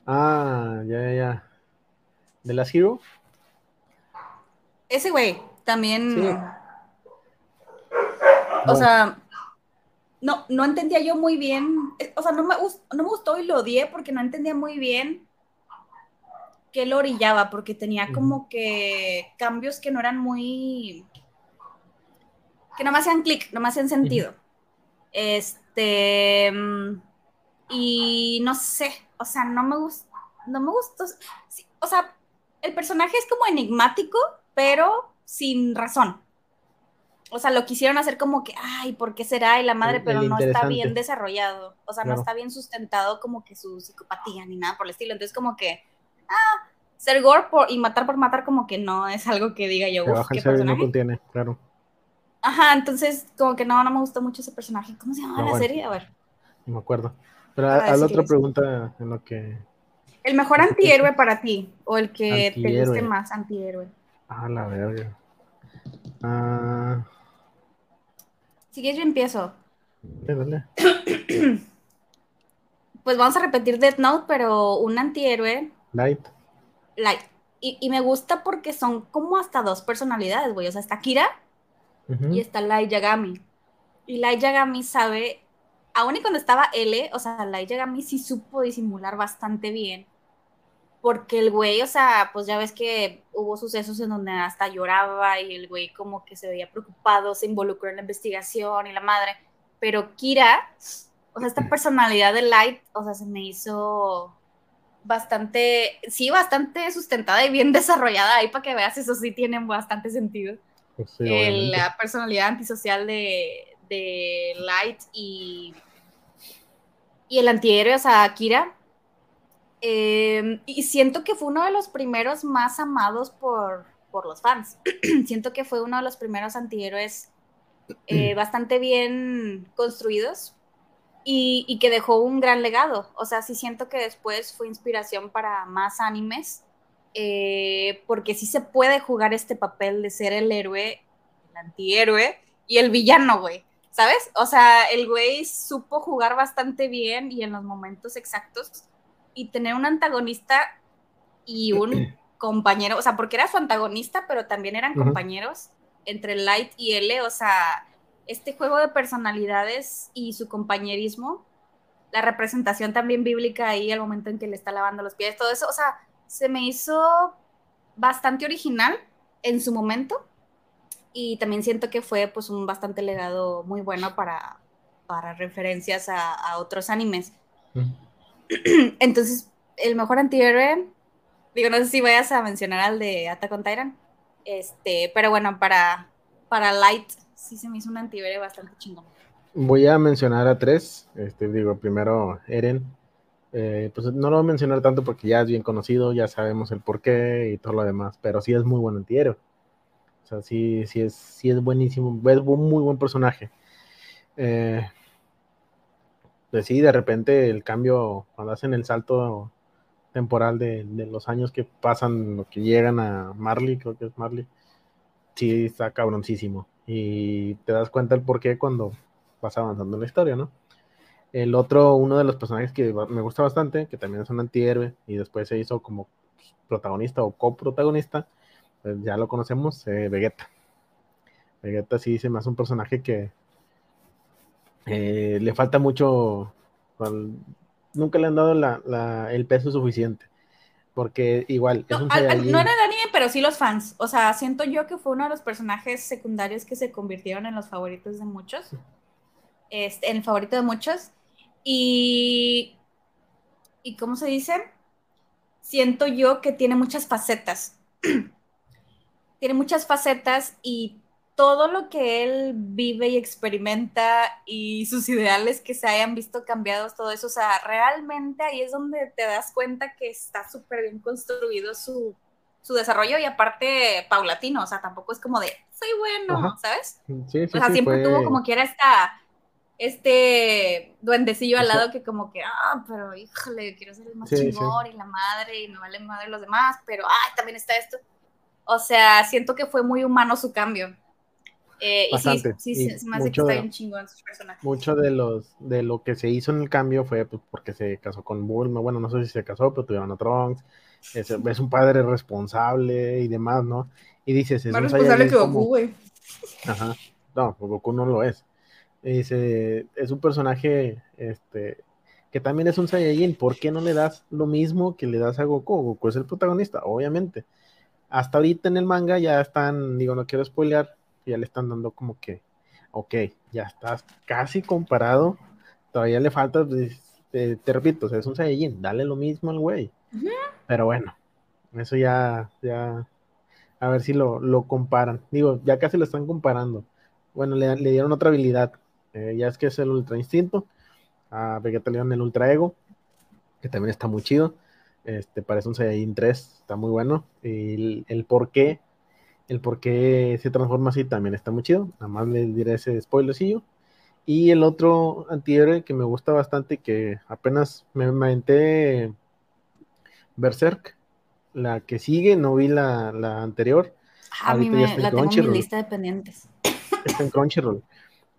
Ah, ya, ya, ya. ¿De la Hero? Ese güey también. O sea, no, no entendía yo muy bien. O sea, no me, no me gustó y lo odié porque no entendía muy bien qué lo orillaba, porque tenía como que cambios que no eran muy. que no me hacían clic, no me hacían sentido. Este. Y no sé, o sea, no me gustó. No me gustó. o sea, el personaje es como enigmático, pero sin razón. O sea, lo quisieron hacer como que, ay, ¿por qué será? Y la madre, pero no está bien desarrollado. O sea, no está bien sustentado como que su psicopatía ni nada por el estilo. Entonces, como que, ah, ser gore y matar por matar, como que no es algo que diga yo, uff, qué personaje. No contiene, claro. Ajá, entonces, como que no, no me gustó mucho ese personaje. ¿Cómo se llama la serie? A ver. No me acuerdo. Pero haz otra pregunta en lo que el mejor antihéroe para ti, o el que te guste más, antihéroe. Ah, la verga. Ah. Si quieres, yo empiezo. dale. pues vamos a repetir Death Note, pero un antihéroe. Light. Light. Y, me gusta porque son como hasta dos personalidades, güey. O sea, está Kira y está Light Yagami. Y Light Yagami sabe, aún y cuando estaba L, o sea, Light Yagami sí supo disimular bastante bien porque el güey, o sea, pues ya ves que hubo sucesos en donde hasta lloraba y el güey como que se veía preocupado, se involucró en la investigación y la madre, pero Kira, o sea, esta personalidad de Light, o sea, se me hizo bastante, sí, bastante sustentada y bien desarrollada ahí para que veas, eso sí tiene bastante sentido. Pues la personalidad antisocial de, de Light y, y el antihéroe, o sea, Kira, Em, y siento que fue uno de los primeros más amados por, por los fans. siento que fue uno de los primeros antihéroes eh, bastante bien construidos y, que dejó un gran legado. O sea, sí siento que después fue inspiración para más animes, eh, porque sí se puede jugar este papel de ser el héroe, el antihéroe y el villano, güey. ¿Sabes? O sea, el güey supo jugar bastante bien y en los momentos exactos y tener un antagonista y un compañero, o sea, porque era su antagonista, pero también eran compañeros entre Light y L, o sea, este juego de personalidades y su compañerismo, la representación también bíblica ahí, el momento en que le está lavando los pies, todo eso, o sea, se me hizo bastante original en su momento y también siento que fue pues un bastante legado muy bueno para, para referencias a, otros animes. Entonces, el mejor antihéroe, digo, no sé si vayas a mencionar al de Attack on Titan, este, pero bueno, para, para Light sí se me hizo un antihéroe bastante chingón. Voy a mencionar a tres, este, digo, primero Eren, eh, pues no lo voy a mencionar tanto porque ya es bien conocido, ya sabemos el porqué y todo lo demás, pero sí es muy buen antihéroe. O sea, sí, sí es, sí es buenísimo, es un muy buen personaje. Eh, pues sí, de repente el cambio, cuando hacen el salto temporal de, los años que pasan, lo que llegan a Marley, creo que es Marley, sí está cabroncísimo. Y te das cuenta el por qué cuando vas avanzando en la historia, ¿no? El otro, uno de los personajes que me gusta bastante, que también es un antihéroe y después se hizo como protagonista o coprotagonista, pues ya lo conocemos, eh, Vegeta. Vegeta sí se me hace un personaje que, eh, le falta mucho, nunca le han dado el peso suficiente. Porque igual, no, no era el anime, pero sí los fans. O sea, siento yo que fue uno de los personajes secundarios que se convirtieron en los favoritos de muchos. Este, en el favorito de muchos. Y. ¿Y cómo se dice? Siento yo que tiene muchas facetas. tiene muchas facetas y todo lo que él vive y experimenta y sus ideales que se hayan visto cambiados, todo eso, o sea, realmente ahí es donde te das cuenta que está súper bien construido su, desarrollo y aparte paulatino, o sea, tampoco es como de, soy bueno, ¿sabes? Sí, sí, o sea, siempre tuvo como que era esta, este duendecillo al lado que como que, ah, pero híjole, quiero ser el más chingón y la madre y me vale madre los demás, pero, ay, también está esto. O sea, siento que fue muy humano su cambio. Eh, Bastante. sí, sí, sí, mucho, que está bien chingón sus personajes. Mucho de los de lo que se hizo en el cambio fue pues, porque se casó con Bulma. Bueno, no sé si se casó, pero tuvieron a Trunks. Es, es un padre responsable y demás, ¿no? Y dices, es más responsable que Goku, güey. Ajá. No, pues Goku no lo es. Dice, es un personaje este, que también es un Saiyajin. ¿Por qué no le das lo mismo que le das a Goku? Goku es el protagonista, obviamente. Hasta ahorita en el manga ya están, digo, no quiero spoilear, ya le están dando como que, ok, ya estás casi comparado, todavía le falta, pues, te, repito, es un Saiyajin, dale lo mismo al güey. Pero bueno, eso ya, ya, a ver si lo, lo, comparan. Digo, ya casi lo están comparando. Bueno, le, dieron otra habilidad, eh, ya es que es el Ultra Instinto, a Vegeta le dieron el Ultra Ego, que también está muy chido. Este, parece un Saiyajin 3, está muy bueno. Y el, el por qué el por qué se transforma así también está muy chido. Nada más le diré ese spoilercillo. Y el otro antihéroe que me gusta bastante, que apenas me aventé Berserk, la que sigue, no vi la, anterior. Ah, a mí me, la tengo en mi lista de pendientes. Está en Crunchyroll.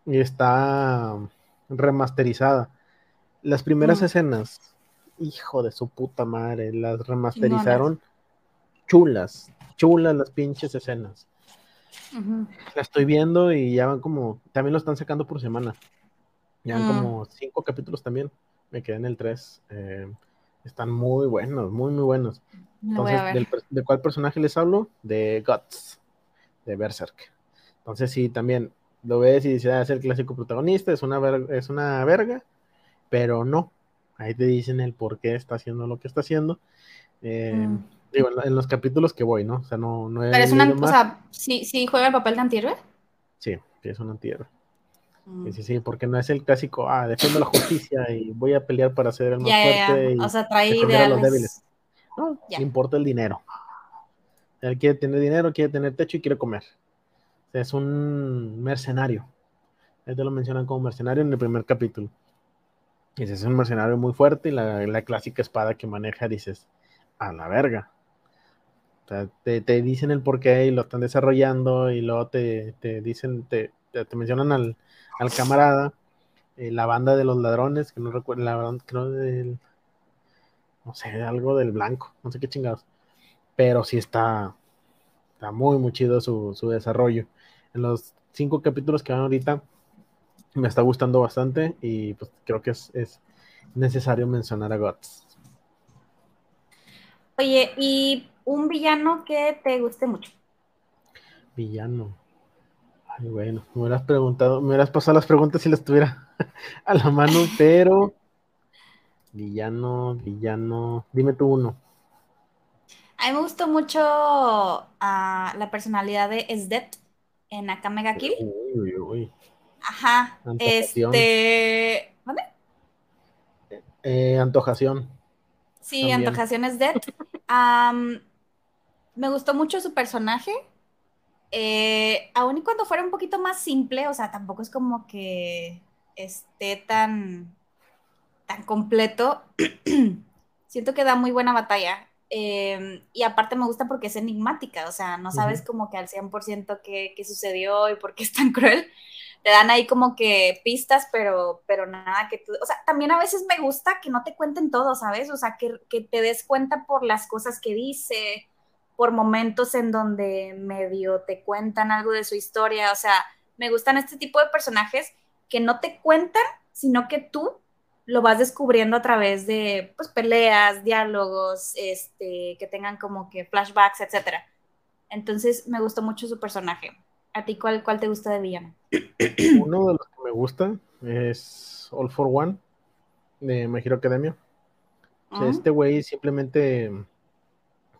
Y está remasterizada. Las primeras mm. escenas, hijo de su puta madre, las remasterizaron chulas, chulas las pinches escenas. La estoy viendo y ya van como, también lo están sacando por semana. Ya van como mm. cinco capítulos también. Me quedé en el tres. Eh, están muy buenos, muy, muy buenos. Entonces, ¿de cuál personaje les hablo? De Guts, de Berserk. Entonces, sí, también lo ves y dices, ah, es el clásico protagonista, es una, es una verga, pero no. Ahí te dicen el por qué está haciendo lo que está haciendo. Eh, mm. Digo, en los capítulos que voy, ¿no? O sea, no, no Pero es una, o sea, ¿sí, ¿sí juega el papel de antihéroe? Sí, sí, es un antihéroe. Mm. Sí, sí, sí, porque no es el clásico, ah, defiendo la justicia y voy a pelear para ser el más fuerte. Y o sea, trae ideales. A los débiles. No, le importa el dinero. Él quiere tener dinero, quiere tener techo y quiere comer. O sea, es un mercenario. Él te lo mencionan como mercenario en el primer capítulo. Y es un mercenario muy fuerte y la, la clásica espada que maneja, dices, a la verga te, dicen el porqué y lo están desarrollando y luego te, dicen, te, mencionan al, camarada, eh, la banda de los ladrones, que no recuerdo, la banda, creo del, no sé, algo del blanco, no sé qué chingados, pero sí está, está muy, muy chido su, desarrollo. En los cinco capítulos que van ahorita, me está gustando bastante y pues creo que es, es necesario mencionar a Guts. Oye, y un villano que te guste mucho. Villano. Ay, bueno, me hubieras preguntado, me hubieras pasado las preguntas si las tuviera a la mano, pero villano, villano, dime tú uno. A mí me gustó mucho ah, la personalidad de Esdet en Akame ga Kill. Uy, uy. Ajá. Este. ¿Dónde? Eh, antojación. Sí, Antojación Esdet me gustó mucho su personaje. Eh, aun y cuando fuera un poquito más simple, o sea, tampoco es como que esté tan, tan completo. Siento que da muy buena batalla. Em, y aparte me gusta porque es enigmática, o sea, no sabes como que al 100% qué, qué sucedió y por qué es tan cruel. Te dan ahí como que pistas, pero, pero nada que tú... O sea, también a veces me gusta que no te cuenten todo, ¿sabes? O sea, que, que te des cuenta por las cosas que dice, por momentos en donde medio te cuentan algo de su historia. O sea, me gustan este tipo de personajes que no te cuentan, sino que tú lo vas descubriendo a través de pues, peleas, diálogos, este, que tengan como que flashbacks, etc. Entonces me gustó mucho su personaje. ¿A ti cuál, cuál te gusta de villano? Uno de los que me gusta es All for One de My Hero Academia. este güey simplemente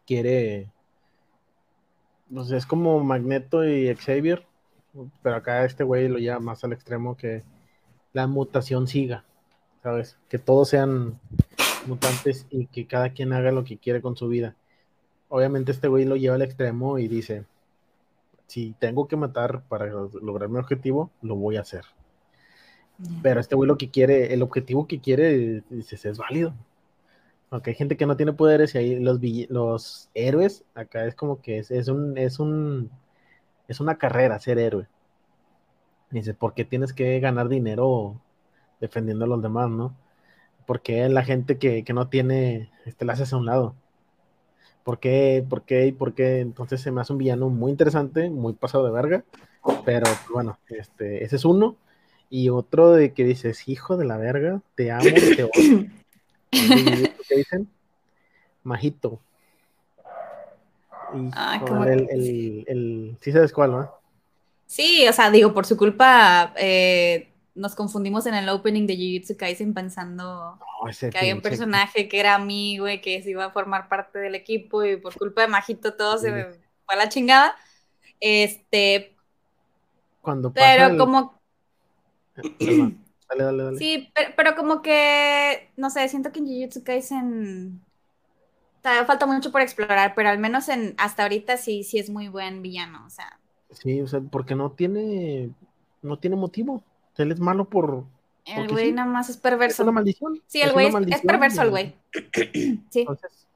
quiere. Pues es como Magneto y Xavier, pero acá este güey lo lleva más al extremo que la mutación siga, ¿sabes? Que todos sean mutantes y que cada quien haga lo que quiere con su vida. Obviamente este güey lo lleva al extremo y dice, si tengo que matar para lograr mi objetivo, lo voy a hacer. Pero este güey lo que quiere, el objetivo que quiere, dices, es válido. Aunque hay gente que no tiene poderes y ahí los, los héroes, acá es como que es, es, un, es un es una carrera ser héroe. Dice, ¿por qué tienes que ganar dinero defendiendo a los demás, no? Porque la gente que, no tiene, este, la haces a un lado. ¿Por qué? ¿Por qué? ¿Y por qué? Entonces se me hace un villano muy interesante, muy pasado de verga. Pero bueno, este, ese es uno. Y otro de que dices, hijo de la verga, te amo y te odio. ¿Qué dicen? Majito. ah, el, el, el, sí sabes cuál, ¿no? Sí, o sea, digo, por su culpa eh, nos confundimos en el opening de Jujutsu Kaisen pensando que había un personaje que era amigo y que se iba a formar parte del equipo y por culpa de Majito todo se fue a la chingada. Este. Cuando pero como Dale, dale, dale. Sí, pero, como que, no sé, siento que en Jujutsu Kaisen todavía falta mucho por explorar, pero al menos en hasta ahorita sí, sí es muy buen villano, o sea. Sí, o sea, porque no tiene, no tiene motivo. Él es malo por. El güey nada más es perverso. Es una maldición. Sí, el güey es, perverso, el güey. sí. Entonces,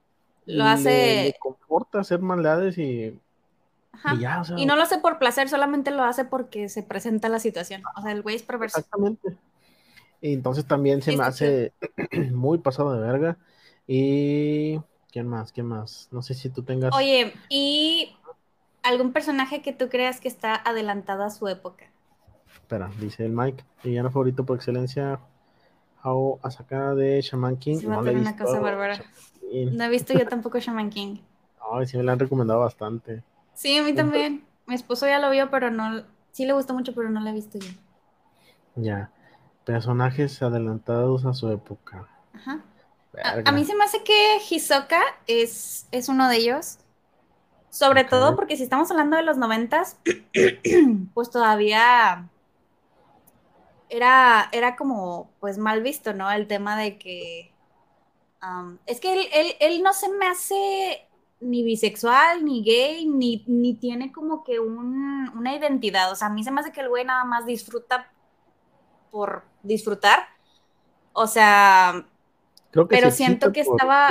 lo hace. Le, comporta hacer maldades y y, no lo hace por placer, solamente lo hace porque se presenta la situación. O sea, el güey es perverso. Exactamente. Y entonces también se me hace muy pasado de verga. Y. ¿Quién más? ¿Quién más? No sé si tú tengas. Oye, ¿y algún personaje que tú creas que está adelantado a su época? Espera, dice el Mike. Villano favorito por excelencia. Hao Asaka de Shaman King. no, le he visto. no he visto yo tampoco Shaman King. Ay, sí me lo han recomendado bastante. Sí, a mí también. Mi esposo ya lo vio, pero no. Sí le gustó mucho, pero no lo he visto yo. Ya. Personajes adelantados a su época. Ajá. A, mí se me hace que Hisoka es, es uno de ellos. Sobre todo porque si estamos hablando de los noventas, pues todavía era, era como pues mal visto, ¿no? El tema de que. es que él, él, él, no se me hace ni bisexual, ni gay, ni, ni tiene como que una identidad. O sea, a mí se me hace que el güey nada más disfruta por disfrutar. O sea, pero siento que estaba...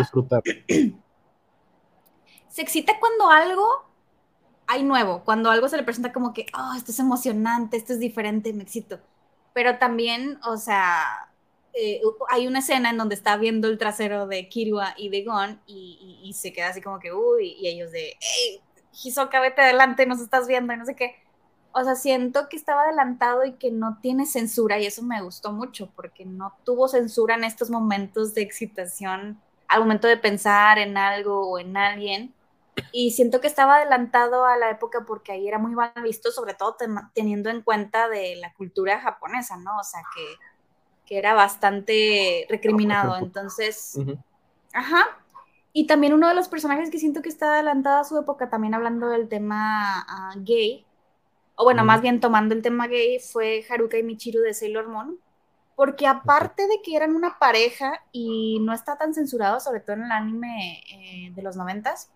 se excita cuando algo hay nuevo, cuando algo se le presenta como que, oh, esto es emocionante, esto es diferente, me excito. Pero también, o sea, eh, hay una escena en donde está viendo el trasero de Kirua y de Gon y, se queda así como que, uy, y ellos de, hey, Hisoka, vete adelante, nos estás viendo y no sé qué. O sea, siento que estaba adelantado y que no tiene censura y eso me gustó mucho porque no tuvo censura en estos momentos de excitación al momento de pensar en algo o en alguien. Y siento que estaba adelantado a la época porque ahí era muy mal visto, sobre todo teniendo en cuenta de la cultura japonesa, ¿no? O sea, que que era bastante recriminado. Entonces, ajá. Y también uno de los personajes que siento que está adelantado a su época, también hablando del tema ah, gay, o bueno, más bien tomando el tema gay, fue Haruka y Michiru de Sailor Moon. Porque aparte de que eran una pareja y no está tan censurado, sobre todo en el anime eh, de los noventas,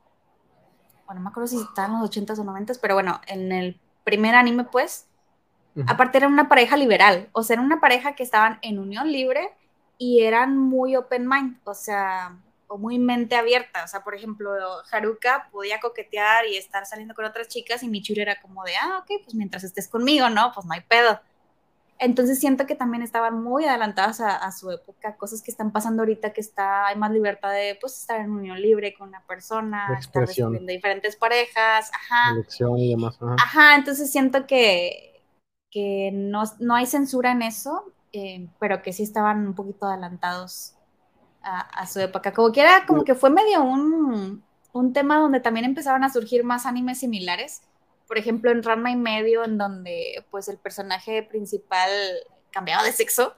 bueno, no me acuerdo si está en los ochentas o noventas, pero bueno, en el primer anime, pues, Aparte era una pareja liberal, o sea, era una pareja que estaban en unión libre y eran muy open mind, o sea, o muy mente abierta. O sea, por ejemplo, Haruka podía coquetear y estar saliendo con otras chicas y Michiru era como de, ah, ok, pues mientras estés conmigo, ¿no? Pues no hay pedo. Entonces siento que también estaban muy adelantadas a, su época, cosas que están pasando ahorita que está, hay más libertad de pues estar en unión libre con una persona, estar de diferentes parejas, ajá. y demás, ajá. entonces siento que, que no, no hay censura en eso. eh, pero que sí estaban un poquito adelantados a, su época. Como que era, como que fue medio un, un tema donde también empezaron a surgir más animes similares. Por ejemplo, en Ranma y medio, en donde pues el personaje principal cambiaba de sexo.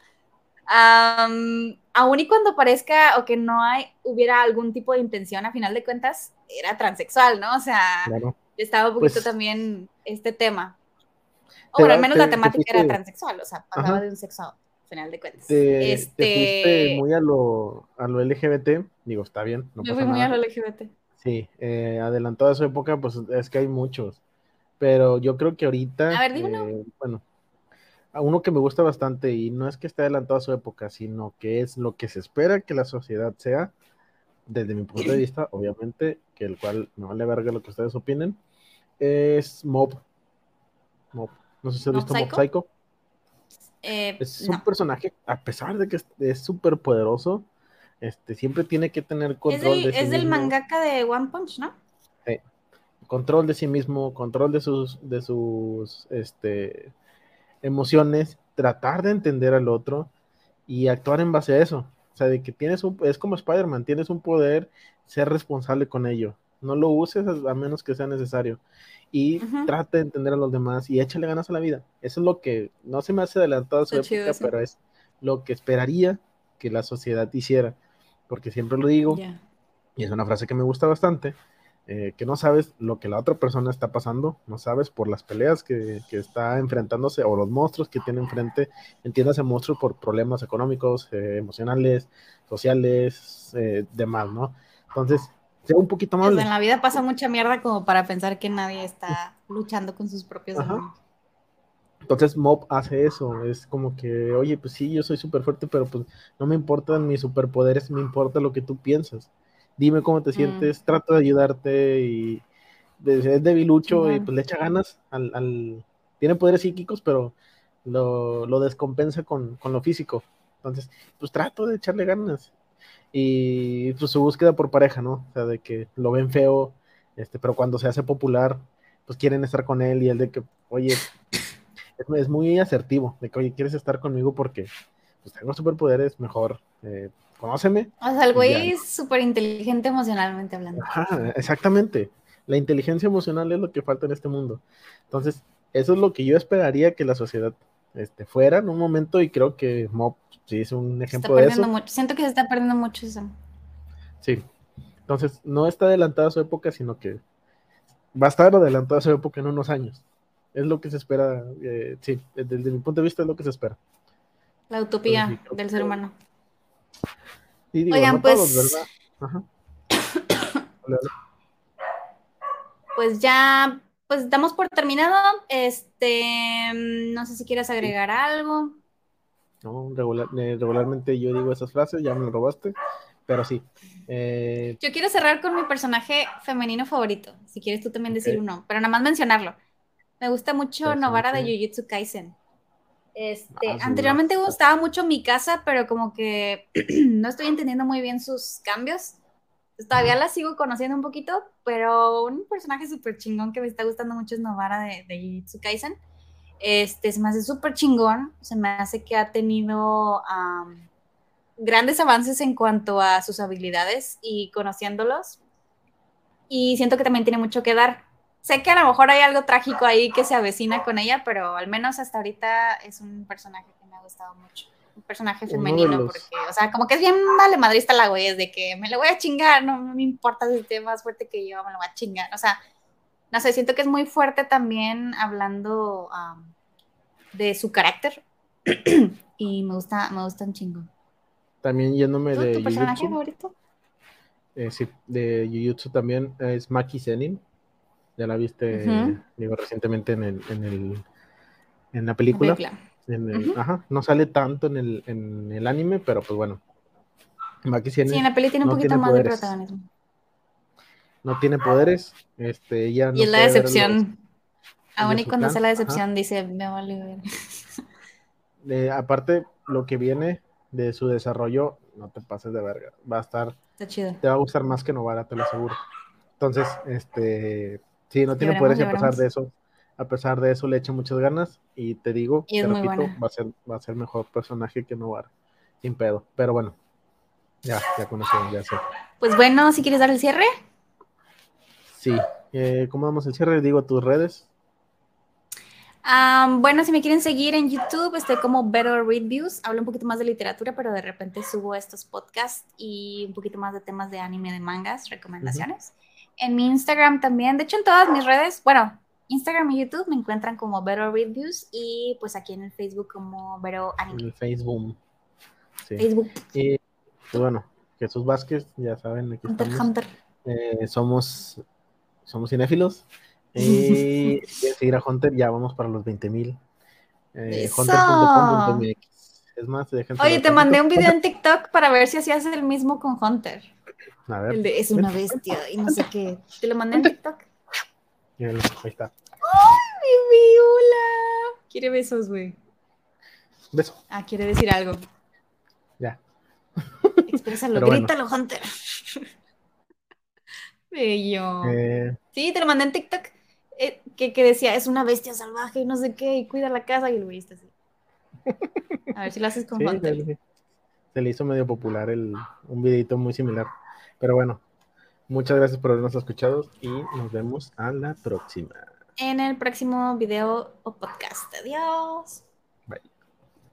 aún y cuando parezca o que no hay, hubiera algún tipo de intención, a final de cuentas, era transexual, ¿no? O sea, estaba un poquito pues también este tema. O al menos la temática era transexual, o sea, pasaba de un sexo a final de cuentas. Te, este... muy a lo, a lo LGBT, digo, está bien. No Yo fui muy a lo LGBT. Sí, eh, adelantado a su época, pues es que hay muchos. Pero yo creo que ahorita. A ver, eh, bueno, a uno que me gusta bastante, y no es que esté adelantado a su época, sino que es lo que se espera que la sociedad sea, desde mi punto de vista, obviamente, que el cual no vale verga lo que ustedes opinen, es Mob. Mob. No sé si has visto Mob Psycho. Eh, es un personaje, a pesar de que es súper poderoso, este, siempre tiene que tener control es del, de sí Es del mangaka de One Punch, ¿no? Control de sí mismo, control de sus, de sus este, emociones, tratar de entender al otro y actuar en base a eso. O sea, de que tienes un, es como Spider-Man, tienes un poder, ser responsable con ello. No lo uses a, menos que sea necesario. Y trate de entender a los demás y échale ganas a la vida. Eso es lo que no se me hace adelantado a su época, pero es lo que esperaría que la sociedad hiciera porque siempre lo digo, y es una frase que me gusta bastante, eh, que no sabes lo que la otra persona está pasando, no sabes por las peleas que, está enfrentándose o los monstruos que tiene enfrente, entiéndase monstruos por problemas económicos, eh, emocionales, sociales, eh, demás, ¿no? Entonces, sea un poquito más... Pues en la vida pasa mucha mierda como para pensar que nadie está luchando con sus propios demonios. Entonces Mob hace eso, es como que, oye, pues sí, yo soy súper fuerte, pero pues no me importan mis superpoderes, me importa lo que tú piensas. Dime cómo te mm. sientes, trato de ayudarte y es debilucho y pues le echa ganas al, Tiene poderes psíquicos, pero lo, descompensa con, lo físico. Entonces, pues trato de echarle ganas. Y pues su búsqueda por pareja, ¿no? O sea, de que lo ven feo, este, pero cuando se hace popular, pues quieren estar con él y el de que, oye, es, muy asertivo, de que, oye, ¿quieres estar conmigo? Porque pues, tengo superpoderes, mejor, eh, conóceme. O sea, el güey es súper inteligente emocionalmente hablando. Ajá, exactamente. La inteligencia emocional es lo que falta en este mundo. Entonces, eso es lo que yo esperaría que la sociedad este, fuera en un momento y creo que Mob sí es un ejemplo de eso. Mucho. Siento que se está perdiendo mucho eso. Sí. Entonces, no está adelantada a su época, sino que va a estar adelantada a su época en unos años. Es lo que se espera, eh, sí, desde, mi punto de vista es lo que se espera. La utopía del ser humano. Oigan, pues... pues ya, pues damos por terminado. Este, no sé si quieres agregar algo. No, eh, regularmente yo digo esas frases, ya me lo robaste, pero sí. Eh, yo quiero cerrar con mi personaje femenino favorito. Si quieres tú también decir uno, pero nada más mencionarlo. Me gusta mucho Novara de Jujutsu Kaisen. Este, ah, anteriormente me gustaba mucho mi casa, pero como que no estoy entendiendo muy bien sus cambios. todavía la sigo conociendo un poquito, pero un personaje súper chingón que me está gustando mucho es Novara de, de Kaisen. Este, se me hace súper chingón, se me hace que ha tenido grandes avances en cuanto a sus habilidades y conociéndolos. Y siento que también tiene mucho que dar sé que a lo mejor hay algo trágico ahí que se avecina con ella, pero al menos hasta ahorita es un personaje que me ha gustado mucho. Un personaje femenino, porque, o sea, como que es bien vale madrista la güey, es de que me lo voy a chingar, no, me importa si esté más fuerte que yo, me lo voy a chingar. O sea, no sé, siento que es muy fuerte también hablando de su carácter. y me gusta, me gusta un chingo. También yéndome de. ¿Tu personaje favorito? Eh, sí, de Jujutsu también es Maki Zenin ya la viste, digo, recientemente en el, en el en la película. Ajá, no sale tanto en el, en el anime, pero pues bueno. sí, en la peli tiene un poquito más de protagonismo. No tiene poderes, este, ella Y es la decepción. Aún y cuando sea la decepción, dice, me vale ver. aparte, lo que viene de su desarrollo, no te pases de verga. Va a estar. Está chido. Te va a gustar más que Novara, te lo aseguro. Entonces, este, Sí, no tiene poderes a pesar de eso. a pesar de eso le echa muchas ganas y te digo, Y te repito, buena. va a ser, va a ser mejor personaje que Novar, sin pedo. Pero bueno, ya, ya conocemos, ya sé. Pues bueno, si quieres dar el cierre. Sí, eh, ¿cómo damos el cierre? Digo tus redes. Am, bueno, si me quieren seguir en YouTube, estoy como Better Reviews. Hablo un poquito más de literatura, pero de repente subo estos podcasts y un poquito más de temas de anime, de mangas, recomendaciones. En mi Instagram también, de hecho en todas mis redes, bueno, Instagram y YouTube me encuentran como Better Reviews y pues aquí en el Facebook como en Anime. el Facebook. Sí. Facebook, Y pues bueno, Jesús Vázquez, ya saben, aquí Hunter estamos. Hunter. Eh, somos, somos cinéfilos. Y seguir a Hunter, ya vamos para los 20 mil. Eh. Hunter.com.mx. Es más, Oye, te mandé un video en TikTok para ver si hacías el mismo con Hunter. A ver, El de es una bestia y no sé qué. Te lo mandé en TikTok. ahí está. Mi viola. Quiere besos, güey. Beso. Ah, quiere decir algo. Ya. Exprésalo, bueno. grítalo, Hunter. Bello. Eh, Sí, te lo mandé en TikTok. eh, que, que decía, es una bestia salvaje y no sé qué, y cuida la casa, y el güey está así. A ver si lo haces con sí, Hunter. se, le- se le hizo medio popular el, un videito muy similar. Pero bueno, muchas gracias por habernos escuchado y nos vemos a la próxima. En el próximo video o podcast. Adiós.